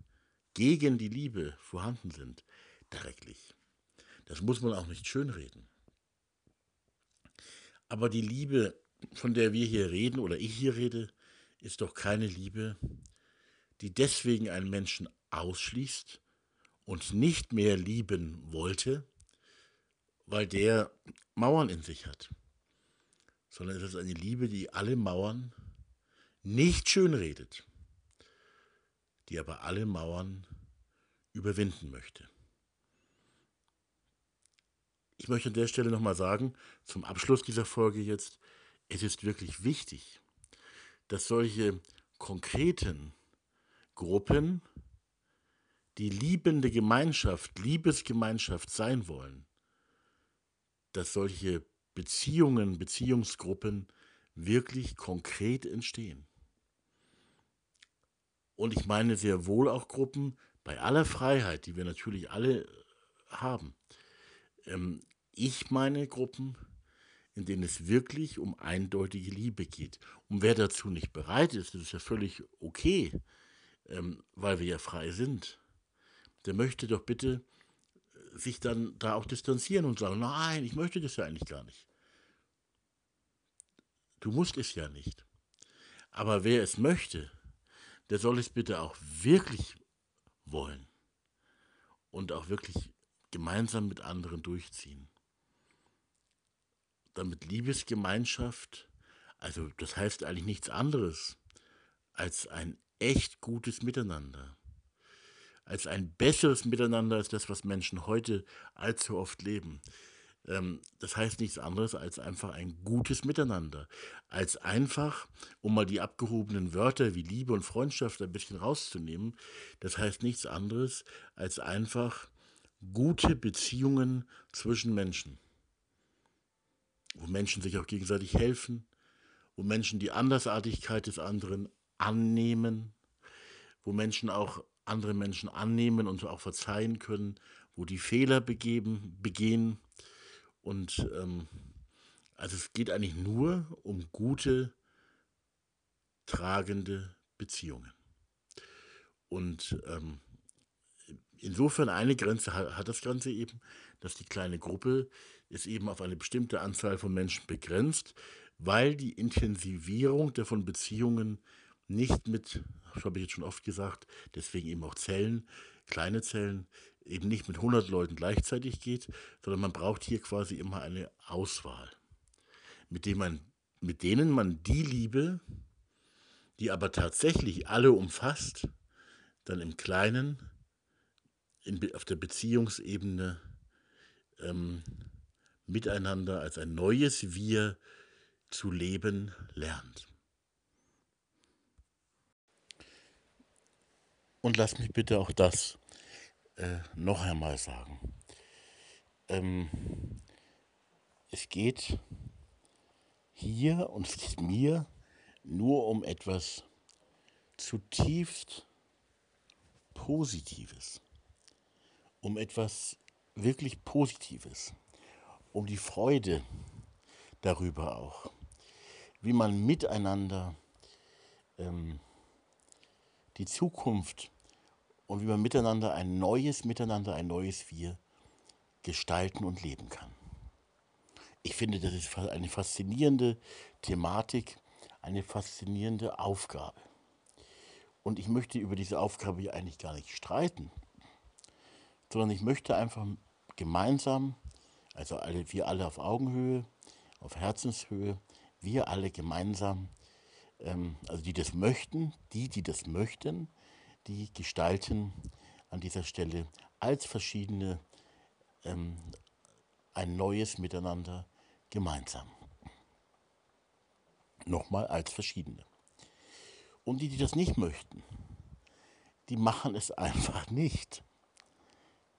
gegen die Liebe vorhanden sind, drecklich. Das muss man auch nicht schönreden. Aber die Liebe, von der wir hier reden oder ich hier rede, ist doch keine Liebe, die deswegen einen Menschen ausschließt und nicht mehr lieben wollte, weil der Mauern in sich hat, sondern es ist eine Liebe, die alle Mauern nicht schönredet, die aber alle Mauern überwinden möchte. Ich möchte an der Stelle nochmal sagen, zum Abschluss dieser Folge jetzt, es ist wirklich wichtig, dass solche konkreten Gruppen, die liebende Gemeinschaft, Liebesgemeinschaft sein wollen, dass solche Beziehungen, Beziehungsgruppen wirklich konkret entstehen. Und ich meine sehr wohl auch Gruppen, bei aller Freiheit, die wir natürlich alle haben. Ähm, ich meine Gruppen, in denen es wirklich um eindeutige Liebe geht. Und wer dazu nicht bereit ist, das ist ja völlig okay, ähm, weil wir ja frei sind, der möchte doch bitte äh, sich dann da auch distanzieren und sagen, nein, ich möchte das ja eigentlich gar nicht. Du musst es ja nicht. Aber wer es möchte, der soll es bitte auch wirklich wollen und auch wirklich gemeinsam mit anderen durchziehen damit Liebesgemeinschaft, also das heißt eigentlich nichts anderes als ein echt gutes Miteinander, als ein besseres Miteinander als das, was Menschen heute allzu oft leben. Ähm, das heißt nichts anderes als einfach ein gutes Miteinander, als einfach, um mal die abgehobenen Wörter wie Liebe und Freundschaft ein bisschen rauszunehmen, das heißt nichts anderes als einfach gute Beziehungen zwischen Menschen. Wo Menschen sich auch gegenseitig helfen, wo Menschen die Andersartigkeit des anderen annehmen, wo Menschen auch andere Menschen annehmen und auch verzeihen können, wo die Fehler begeben, begehen. Und ähm, also es geht eigentlich nur um gute, tragende Beziehungen. Und ähm, insofern eine Grenze hat, hat das Ganze eben, dass die kleine Gruppe ist eben auf eine bestimmte Anzahl von Menschen begrenzt, weil die Intensivierung der von Beziehungen nicht mit, das habe ich jetzt schon oft gesagt, deswegen eben auch Zellen, kleine Zellen, eben nicht mit 100 Leuten gleichzeitig geht, sondern man braucht hier quasi immer eine Auswahl, mit, dem man, mit denen man die Liebe, die aber tatsächlich alle umfasst, dann im Kleinen, in, auf der Beziehungsebene ähm, miteinander als ein neues Wir zu leben lernt. Und lass mich bitte auch das äh, noch einmal sagen. Ähm, es geht hier und es geht mir nur um etwas zutiefst Positives, um etwas wirklich Positives. Um die Freude darüber auch, wie man miteinander ähm, die Zukunft und wie man miteinander ein neues Miteinander, ein neues Wir gestalten und leben kann. Ich finde, das ist eine faszinierende Thematik, eine faszinierende Aufgabe. Und ich möchte über diese Aufgabe hier eigentlich gar nicht streiten, sondern ich möchte einfach gemeinsam also alle, wir alle auf Augenhöhe, auf Herzenshöhe, wir alle gemeinsam, ähm, also die das möchten, die, die das möchten, die gestalten an dieser Stelle als verschiedene ähm, ein neues Miteinander gemeinsam. Nochmal als verschiedene. Und die, die das nicht möchten, die machen es einfach nicht.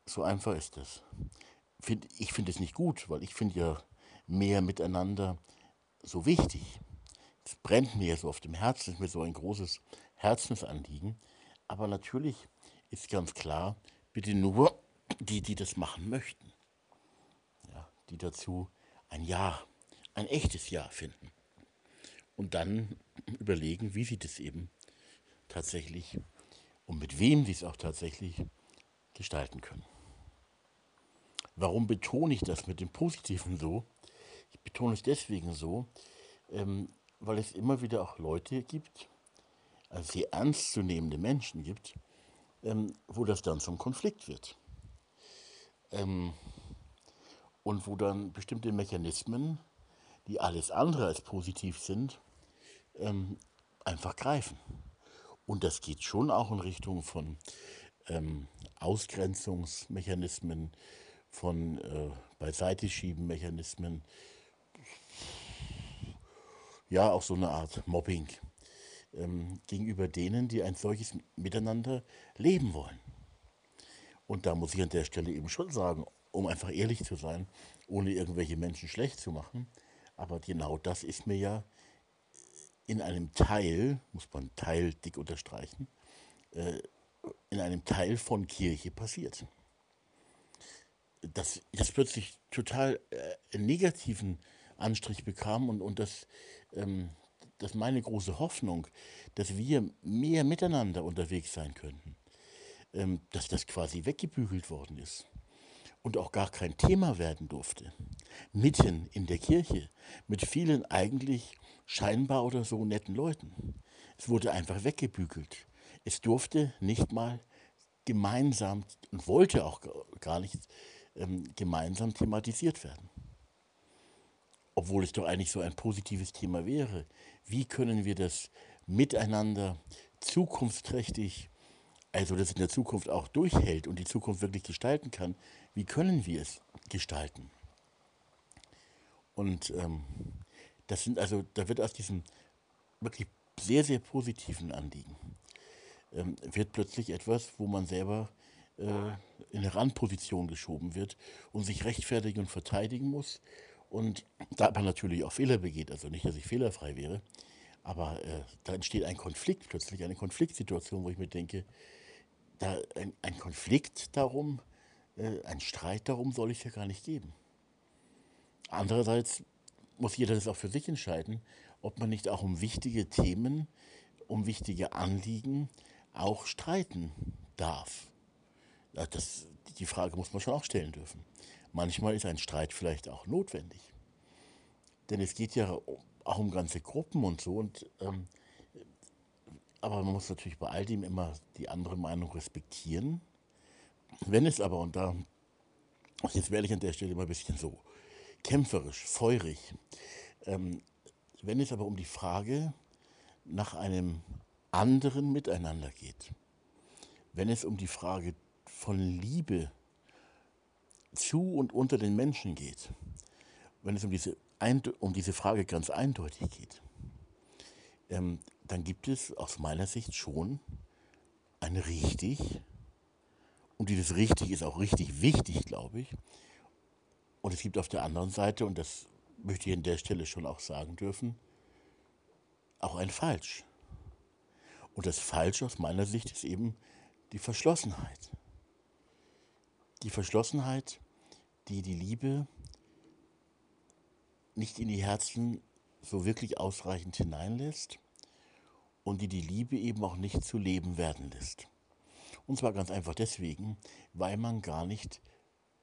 So einfach ist es ich finde es nicht gut, weil ich finde ja mehr miteinander so wichtig. Es brennt mir so auf dem Herzen, ist mir so ein großes Herzensanliegen. Aber natürlich ist ganz klar, bitte nur die, die das machen möchten, ja, die dazu ein Ja, ein echtes Ja finden und dann überlegen, wie sie das eben tatsächlich und mit wem sie es auch tatsächlich gestalten können. Warum betone ich das mit dem Positiven so? Ich betone es deswegen so, ähm, weil es immer wieder auch Leute gibt, also sehr ernstzunehmende Menschen gibt, ähm, wo das dann zum Konflikt wird. Ähm, und wo dann bestimmte Mechanismen, die alles andere als positiv sind, ähm, einfach greifen. Und das geht schon auch in Richtung von ähm, Ausgrenzungsmechanismen, von äh, Beiseiteschieben-Mechanismen, ja, auch so eine Art Mobbing ähm, gegenüber denen, die ein solches Miteinander leben wollen. Und da muss ich an der Stelle eben schon sagen, um einfach ehrlich zu sein, ohne irgendwelche Menschen schlecht zu machen, aber genau das ist mir ja in einem Teil, muss man Teil dick unterstreichen, äh, in einem Teil von Kirche passiert. Dass das plötzlich total äh, negativen Anstrich bekam und, und das, ähm, das meine große Hoffnung, dass wir mehr miteinander unterwegs sein könnten, ähm, dass das quasi weggebügelt worden ist und auch gar kein Thema werden durfte. Mitten in der Kirche mit vielen eigentlich scheinbar oder so netten Leuten. Es wurde einfach weggebügelt. Es durfte nicht mal gemeinsam und wollte auch gar nicht ähm, gemeinsam thematisiert werden. Obwohl es doch eigentlich so ein positives Thema wäre. Wie können wir das miteinander zukunftsträchtig also das in der Zukunft auch durchhält und die Zukunft wirklich gestalten kann, wie können wir es gestalten? Und ähm, das sind also, da wird aus diesem wirklich sehr, sehr positiven Anliegen, ähm, wird plötzlich etwas, wo man selber äh, in eine Randposition geschoben wird und sich rechtfertigen und verteidigen muss. Und da man natürlich auch Fehler begeht, also nicht, dass ich fehlerfrei wäre, aber äh, da entsteht ein Konflikt plötzlich, eine Konfliktsituation, wo ich mir denke, da ein, ein Konflikt darum, äh, ein Streit darum soll es ja gar nicht geben. Andererseits muss jeder das auch für sich entscheiden, ob man nicht auch um wichtige Themen, um wichtige Anliegen auch streiten darf. Das, die Frage muss man schon auch stellen dürfen. Manchmal ist ein Streit vielleicht auch notwendig. Denn es geht ja auch um ganze Gruppen und so. Und ähm, aber man muss natürlich bei all dem immer die andere Meinung respektieren. Wenn es aber, und da, jetzt werde ich an der Stelle immer ein bisschen so kämpferisch, feurig, ähm, wenn es aber um die Frage nach einem anderen Miteinander geht, wenn es um die Frage von Liebe zu und unter den Menschen geht, wenn es um diese, um diese Frage ganz eindeutig geht, ähm, dann gibt es aus meiner Sicht schon ein richtig. Und dieses richtig ist auch richtig wichtig, glaube ich. Und es gibt auf der anderen Seite, und das möchte ich an der Stelle schon auch sagen dürfen, auch ein falsch. Und das Falsche aus meiner Sicht ist eben die Verschlossenheit. Die Verschlossenheit, die die Liebe nicht in die Herzen so wirklich ausreichend hineinlässt und die die Liebe eben auch nicht zu leben werden lässt. Und zwar ganz einfach deswegen, weil man gar nicht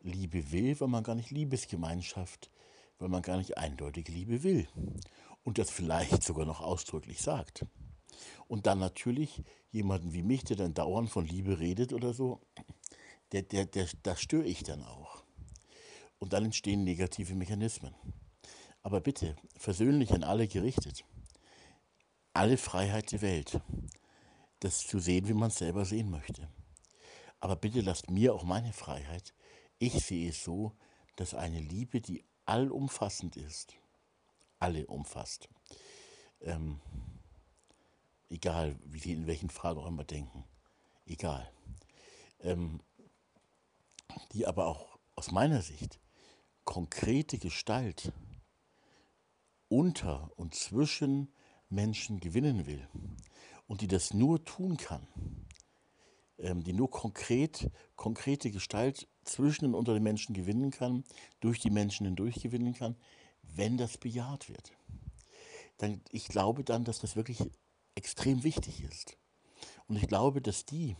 Liebe will, weil man gar nicht Liebesgemeinschaft, weil man gar nicht eindeutig Liebe will. Und das vielleicht sogar noch ausdrücklich sagt. Und dann natürlich jemanden wie mich, der dann dauernd von Liebe redet oder so, der, der, der, da störe ich dann auch. Und dann entstehen negative Mechanismen. Aber bitte, versöhnlich an alle gerichtet alle Freiheit der Welt, das zu sehen, wie man es selber sehen möchte. Aber bitte lasst mir auch meine Freiheit. Ich sehe es so, dass eine Liebe, die allumfassend ist, alle umfasst, ähm, egal wie sie in welchen Fragen auch immer denken, egal, ähm, die aber auch aus meiner Sicht konkrete Gestalt unter und zwischen Menschen gewinnen will und die das nur tun kann, ähm, die nur konkret, konkrete Gestalt zwischen und unter den Menschen gewinnen kann, durch die Menschen hindurch gewinnen kann, wenn das bejaht wird. Dann, ich glaube dann, dass das wirklich extrem wichtig ist. Und ich glaube, dass die,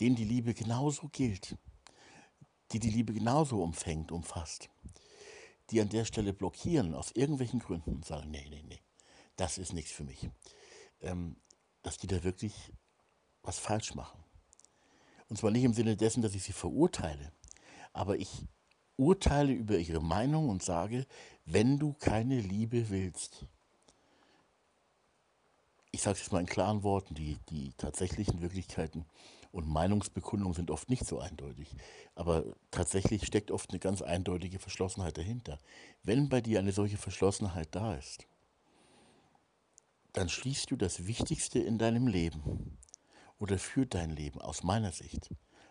denen die Liebe genauso gilt, die die Liebe genauso umfängt, umfasst, die an der Stelle blockieren, aus irgendwelchen Gründen und sagen, nee, nee, nee, das ist nichts für mich, ähm, dass die da wirklich was falsch machen. Und zwar nicht im Sinne dessen, dass ich sie verurteile, aber ich urteile über ihre Meinung und sage, wenn du keine Liebe willst, ich sage es jetzt mal in klaren Worten, die, die tatsächlichen Wirklichkeiten und Meinungsbekundungen sind oft nicht so eindeutig. Aber tatsächlich steckt oft eine ganz eindeutige Verschlossenheit dahinter. Wenn bei dir eine solche Verschlossenheit da ist, dann schließt du das Wichtigste in deinem Leben oder für dein Leben aus meiner Sicht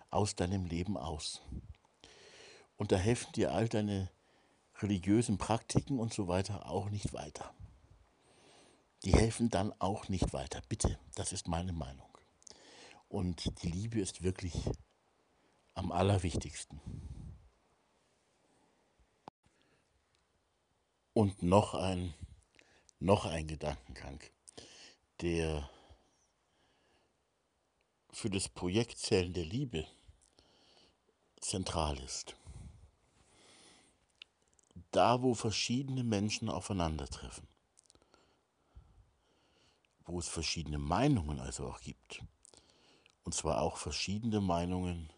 aus deinem Leben aus. Und da helfen dir all deine religiösen Praktiken und so weiter auch nicht weiter die helfen dann auch nicht weiter. Bitte, das ist meine Meinung. Und die Liebe ist wirklich am allerwichtigsten. Und noch ein, noch ein Gedankengang, der für das Projekt Zellen der Liebe zentral ist. Da, wo verschiedene Menschen aufeinandertreffen, wo es verschiedene Meinungen also auch gibt. Und zwar auch verschiedene Meinungen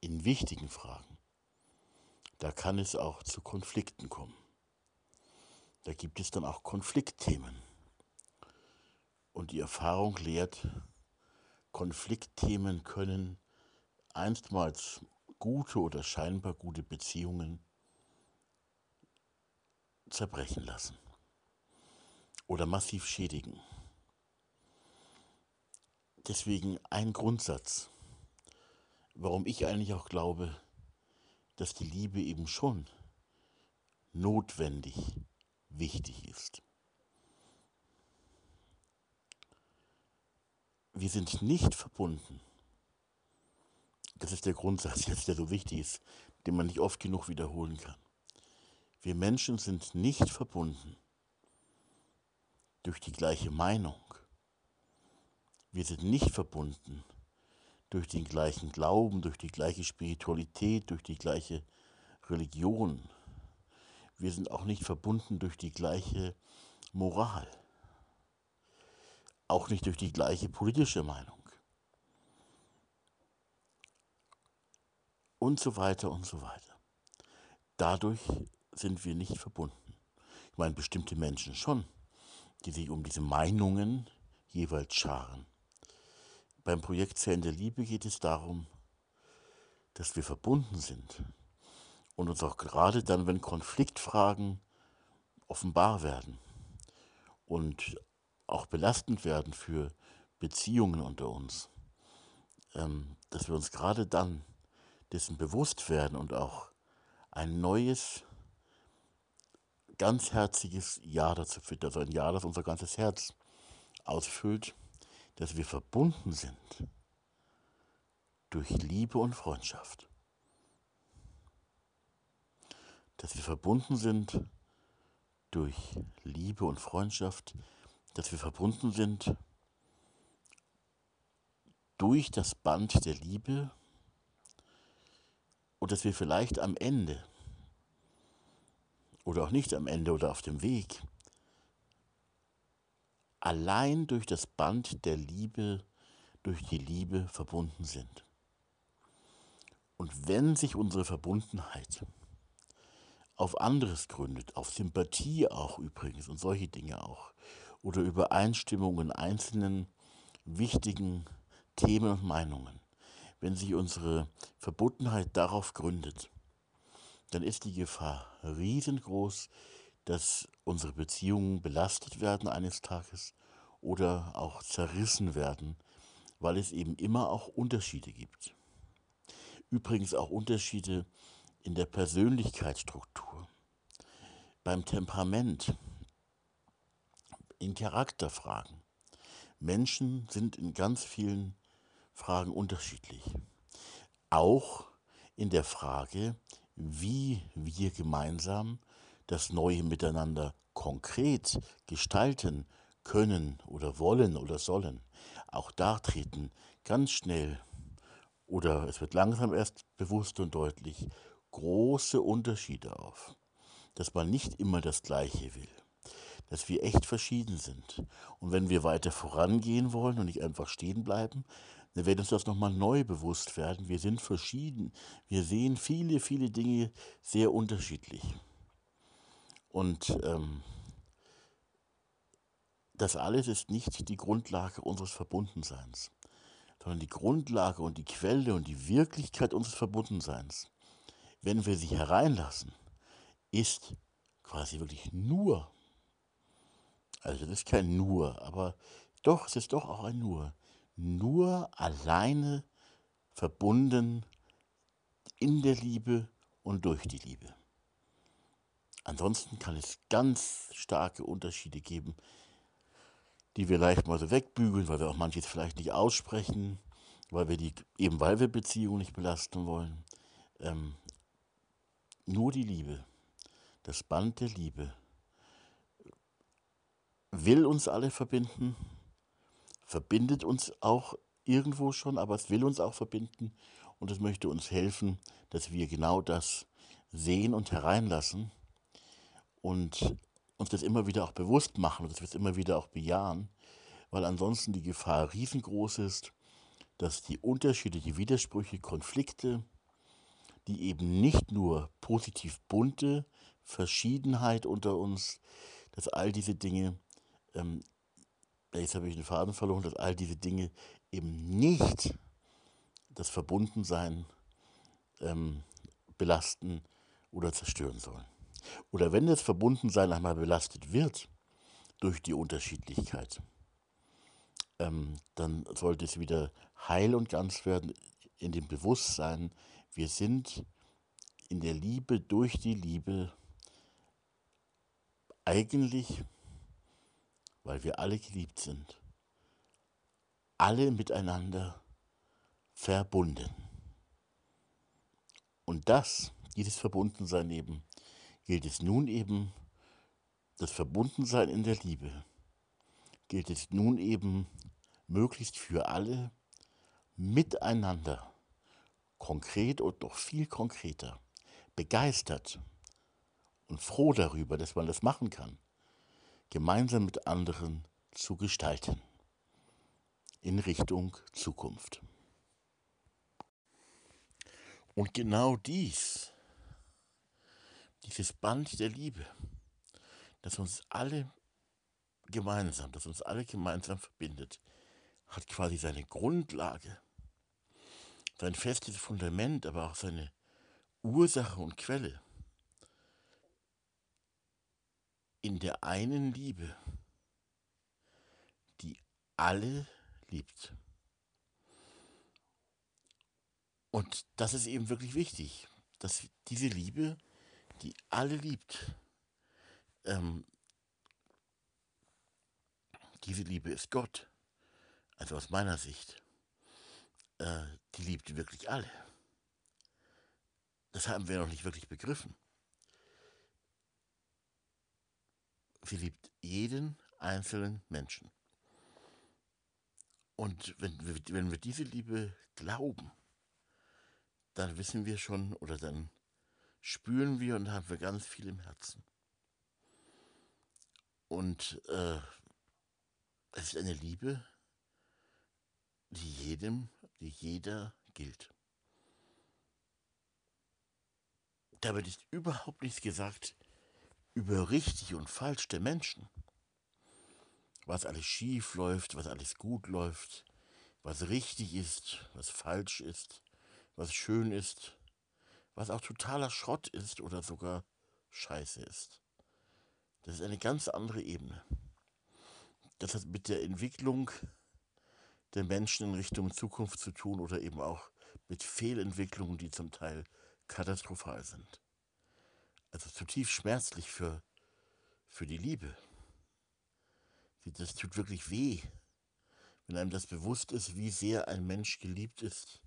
in wichtigen Fragen. Da kann es auch zu Konflikten kommen. Da gibt es dann auch Konfliktthemen. Und die Erfahrung lehrt, Konfliktthemen können einstmals gute oder scheinbar gute Beziehungen zerbrechen lassen oder massiv schädigen. Deswegen ein Grundsatz, warum ich eigentlich auch glaube, dass die Liebe eben schon notwendig wichtig ist. Wir sind nicht verbunden. Das ist der Grundsatz jetzt, der so wichtig ist, den man nicht oft genug wiederholen kann. Wir Menschen sind nicht verbunden durch die gleiche Meinung. Wir sind nicht verbunden durch den gleichen Glauben, durch die gleiche Spiritualität, durch die gleiche Religion. Wir sind auch nicht verbunden durch die gleiche Moral. Auch nicht durch die gleiche politische Meinung. Und so weiter und so weiter. Dadurch sind wir nicht verbunden. Ich meine, bestimmte Menschen schon die sich um diese Meinungen jeweils scharen. Beim Projekt Zellen der Liebe geht es darum, dass wir verbunden sind und uns auch gerade dann, wenn Konfliktfragen offenbar werden und auch belastend werden für Beziehungen unter uns, ähm, dass wir uns gerade dann dessen bewusst werden und auch ein neues ganzherziges Ja dazu führt, also ein Ja, das unser ganzes Herz ausfüllt, dass wir verbunden sind durch Liebe und Freundschaft. Dass wir verbunden sind durch Liebe und Freundschaft, dass wir verbunden sind durch das Band der Liebe und dass wir vielleicht am Ende oder auch nicht am Ende oder auf dem Weg, allein durch das Band der Liebe, durch die Liebe verbunden sind. Und wenn sich unsere Verbundenheit auf anderes gründet, auf Sympathie auch übrigens und solche Dinge auch, oder Übereinstimmung in einzelnen wichtigen Themen und Meinungen, wenn sich unsere Verbundenheit darauf gründet, dann ist die Gefahr riesengroß, dass unsere Beziehungen belastet werden eines Tages oder auch zerrissen werden, weil es eben immer auch Unterschiede gibt. Übrigens auch Unterschiede in der Persönlichkeitsstruktur, beim Temperament, in Charakterfragen. Menschen sind in ganz vielen Fragen unterschiedlich. auch in der Frage, wie wir gemeinsam das neue Miteinander konkret gestalten können oder wollen oder sollen. Auch da treten ganz schnell oder es wird langsam erst bewusst und deutlich große Unterschiede auf. Dass man nicht immer das Gleiche will. Dass wir echt verschieden sind. Und wenn wir weiter vorangehen wollen und nicht einfach stehen bleiben, dann wird uns das nochmal neu bewusst werden. Wir sind verschieden. Wir sehen viele, viele Dinge sehr unterschiedlich. Und ähm, das alles ist nicht die Grundlage unseres Verbundenseins, sondern die Grundlage und die Quelle und die Wirklichkeit unseres Verbundenseins, wenn wir sie hereinlassen, ist quasi wirklich nur, also das ist kein nur, aber doch, es ist doch auch ein nur, nur alleine verbunden in der Liebe und durch die Liebe. Ansonsten kann es ganz starke Unterschiede geben, die wir leicht mal so wegbügeln, weil wir auch manches vielleicht nicht aussprechen, weil wir die, eben weil wir Beziehungen nicht belasten wollen. Ähm, nur die Liebe, das Band der Liebe, will uns alle verbinden, verbindet uns auch irgendwo schon, aber es will uns auch verbinden und es möchte uns helfen, dass wir genau das sehen und hereinlassen und uns das immer wieder auch bewusst machen und dass wir es immer wieder auch bejahen, weil ansonsten die Gefahr riesengroß ist, dass die Unterschiede, die Widersprüche, Konflikte, die eben nicht nur positiv bunte Verschiedenheit unter uns, dass all diese Dinge ähm, jetzt habe ich den Faden verloren, dass all diese Dinge eben nicht das Verbundensein ähm, belasten oder zerstören sollen. Oder wenn das Verbundensein einmal belastet wird durch die Unterschiedlichkeit, ähm, dann sollte es wieder heil und ganz werden in dem Bewusstsein, wir sind in der Liebe, durch die Liebe eigentlich weil wir alle geliebt sind, alle miteinander verbunden. Und das, dieses Verbundensein eben, gilt es nun eben, das Verbundensein in der Liebe, gilt es nun eben möglichst für alle miteinander, konkret und noch viel konkreter, begeistert und froh darüber, dass man das machen kann gemeinsam mit anderen zu gestalten in Richtung Zukunft. Und genau dies, dieses Band der Liebe, das uns alle gemeinsam, das uns alle gemeinsam verbindet, hat quasi seine Grundlage, sein festes Fundament, aber auch seine Ursache und Quelle in der einen Liebe, die alle liebt. Und das ist eben wirklich wichtig, dass diese Liebe, die alle liebt, ähm, diese Liebe ist Gott. Also aus meiner Sicht. Äh, die liebt wirklich alle. Das haben wir noch nicht wirklich begriffen. Sie liebt jeden einzelnen Menschen. Und wenn wenn wir diese Liebe glauben, dann wissen wir schon oder dann spüren wir und haben wir ganz viel im Herzen. Und äh, es ist eine Liebe, die jedem, die jeder gilt. Damit ist überhaupt nichts gesagt, über richtig und falsch der Menschen. Was alles schief läuft, was alles gut läuft, was richtig ist, was falsch ist, was schön ist, was auch totaler Schrott ist oder sogar Scheiße ist. Das ist eine ganz andere Ebene. Das hat mit der Entwicklung der Menschen in Richtung Zukunft zu tun oder eben auch mit Fehlentwicklungen, die zum Teil katastrophal sind also zutiefst schmerzlich für, für die Liebe. Das tut wirklich weh, wenn einem das bewusst ist, wie sehr ein Mensch geliebt ist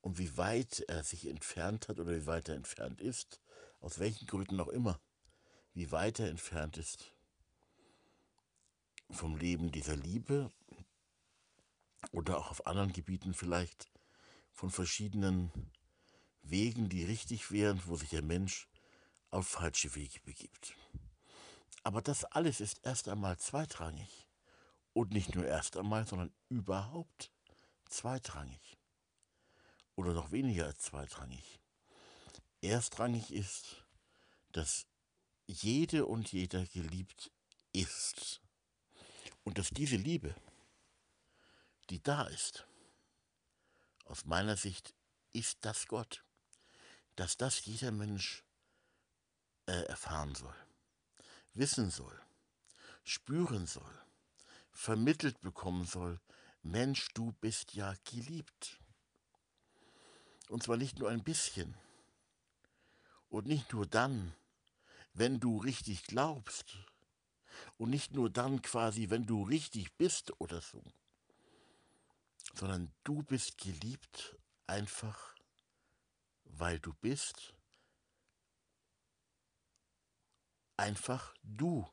und wie weit er sich entfernt hat oder wie weit er entfernt ist, aus welchen Gründen auch immer, wie weit er entfernt ist vom Leben dieser Liebe oder auch auf anderen Gebieten vielleicht von verschiedenen Wegen, die richtig wären, wo sich der Mensch auf falsche Wege begibt. Aber das alles ist erst einmal zweitrangig. Und nicht nur erst einmal, sondern überhaupt zweitrangig. Oder noch weniger als zweitrangig. Erstrangig ist, dass jede und jeder geliebt ist. Und dass diese Liebe, die da ist, aus meiner Sicht ist das Gott, dass das jeder Mensch äh, erfahren soll, wissen soll, spüren soll, vermittelt bekommen soll, Mensch, du bist ja geliebt. Und zwar nicht nur ein bisschen. Und nicht nur dann, wenn du richtig glaubst. Und nicht nur dann quasi, wenn du richtig bist oder so. Sondern du bist geliebt einfach, weil du bist. Einfach du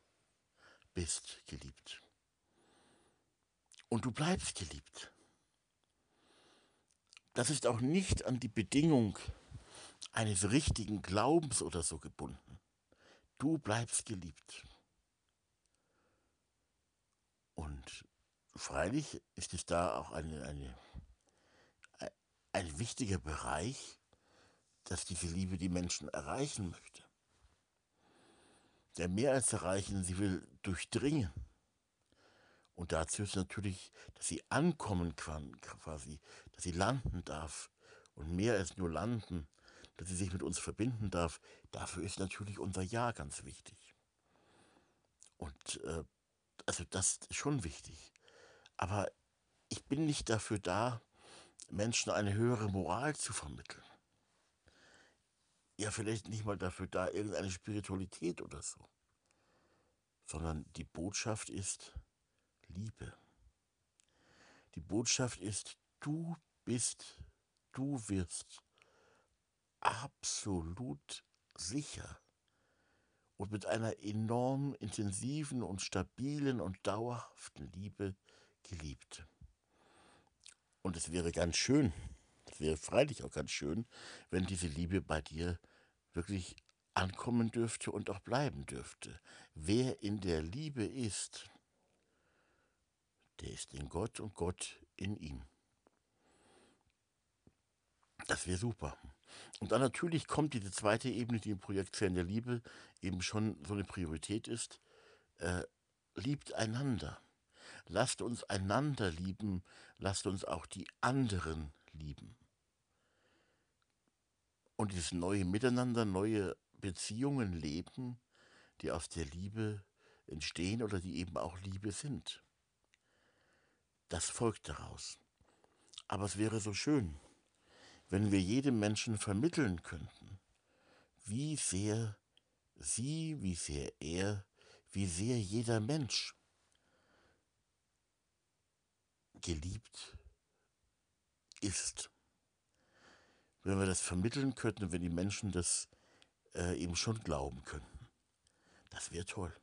bist geliebt. Und du bleibst geliebt. Das ist auch nicht an die Bedingung eines richtigen Glaubens oder so gebunden. Du bleibst geliebt. Und freilich ist es da auch eine, eine, ein wichtiger Bereich, dass diese Liebe die Menschen erreichen möchte. Der mehr als erreichen, sie will durchdringen. Und dazu ist natürlich, dass sie ankommen kann, quasi, dass sie landen darf. Und mehr als nur landen, dass sie sich mit uns verbinden darf. Dafür ist natürlich unser Ja ganz wichtig. Und äh, also das ist schon wichtig. Aber ich bin nicht dafür da, Menschen eine höhere Moral zu vermitteln. Ja, vielleicht nicht mal dafür da, irgendeine Spiritualität oder so. Sondern die Botschaft ist, Liebe. Die Botschaft ist, du bist, du wirst absolut sicher und mit einer enorm intensiven und stabilen und dauerhaften Liebe geliebt. Und es wäre ganz schön, es wäre freilich auch ganz schön, wenn diese Liebe bei dir wirklich ankommen dürfte und auch bleiben dürfte. Wer in der Liebe ist, der ist in Gott und Gott in ihm. Das wäre super. Und dann natürlich kommt diese zweite Ebene, die im Projekt Fern der Liebe eben schon so eine Priorität ist. Äh, liebt einander. Lasst uns einander lieben, lasst uns auch die anderen lieben. Und dieses neue Miteinander, neue Beziehungen leben, die aus der Liebe entstehen oder die eben auch Liebe sind. Das folgt daraus. Aber es wäre so schön, wenn wir jedem Menschen vermitteln könnten, wie sehr sie, wie sehr er, wie sehr jeder Mensch geliebt ist. Wenn wir das vermitteln könnten, wenn die Menschen das äh, eben schon glauben könnten. Das wäre toll.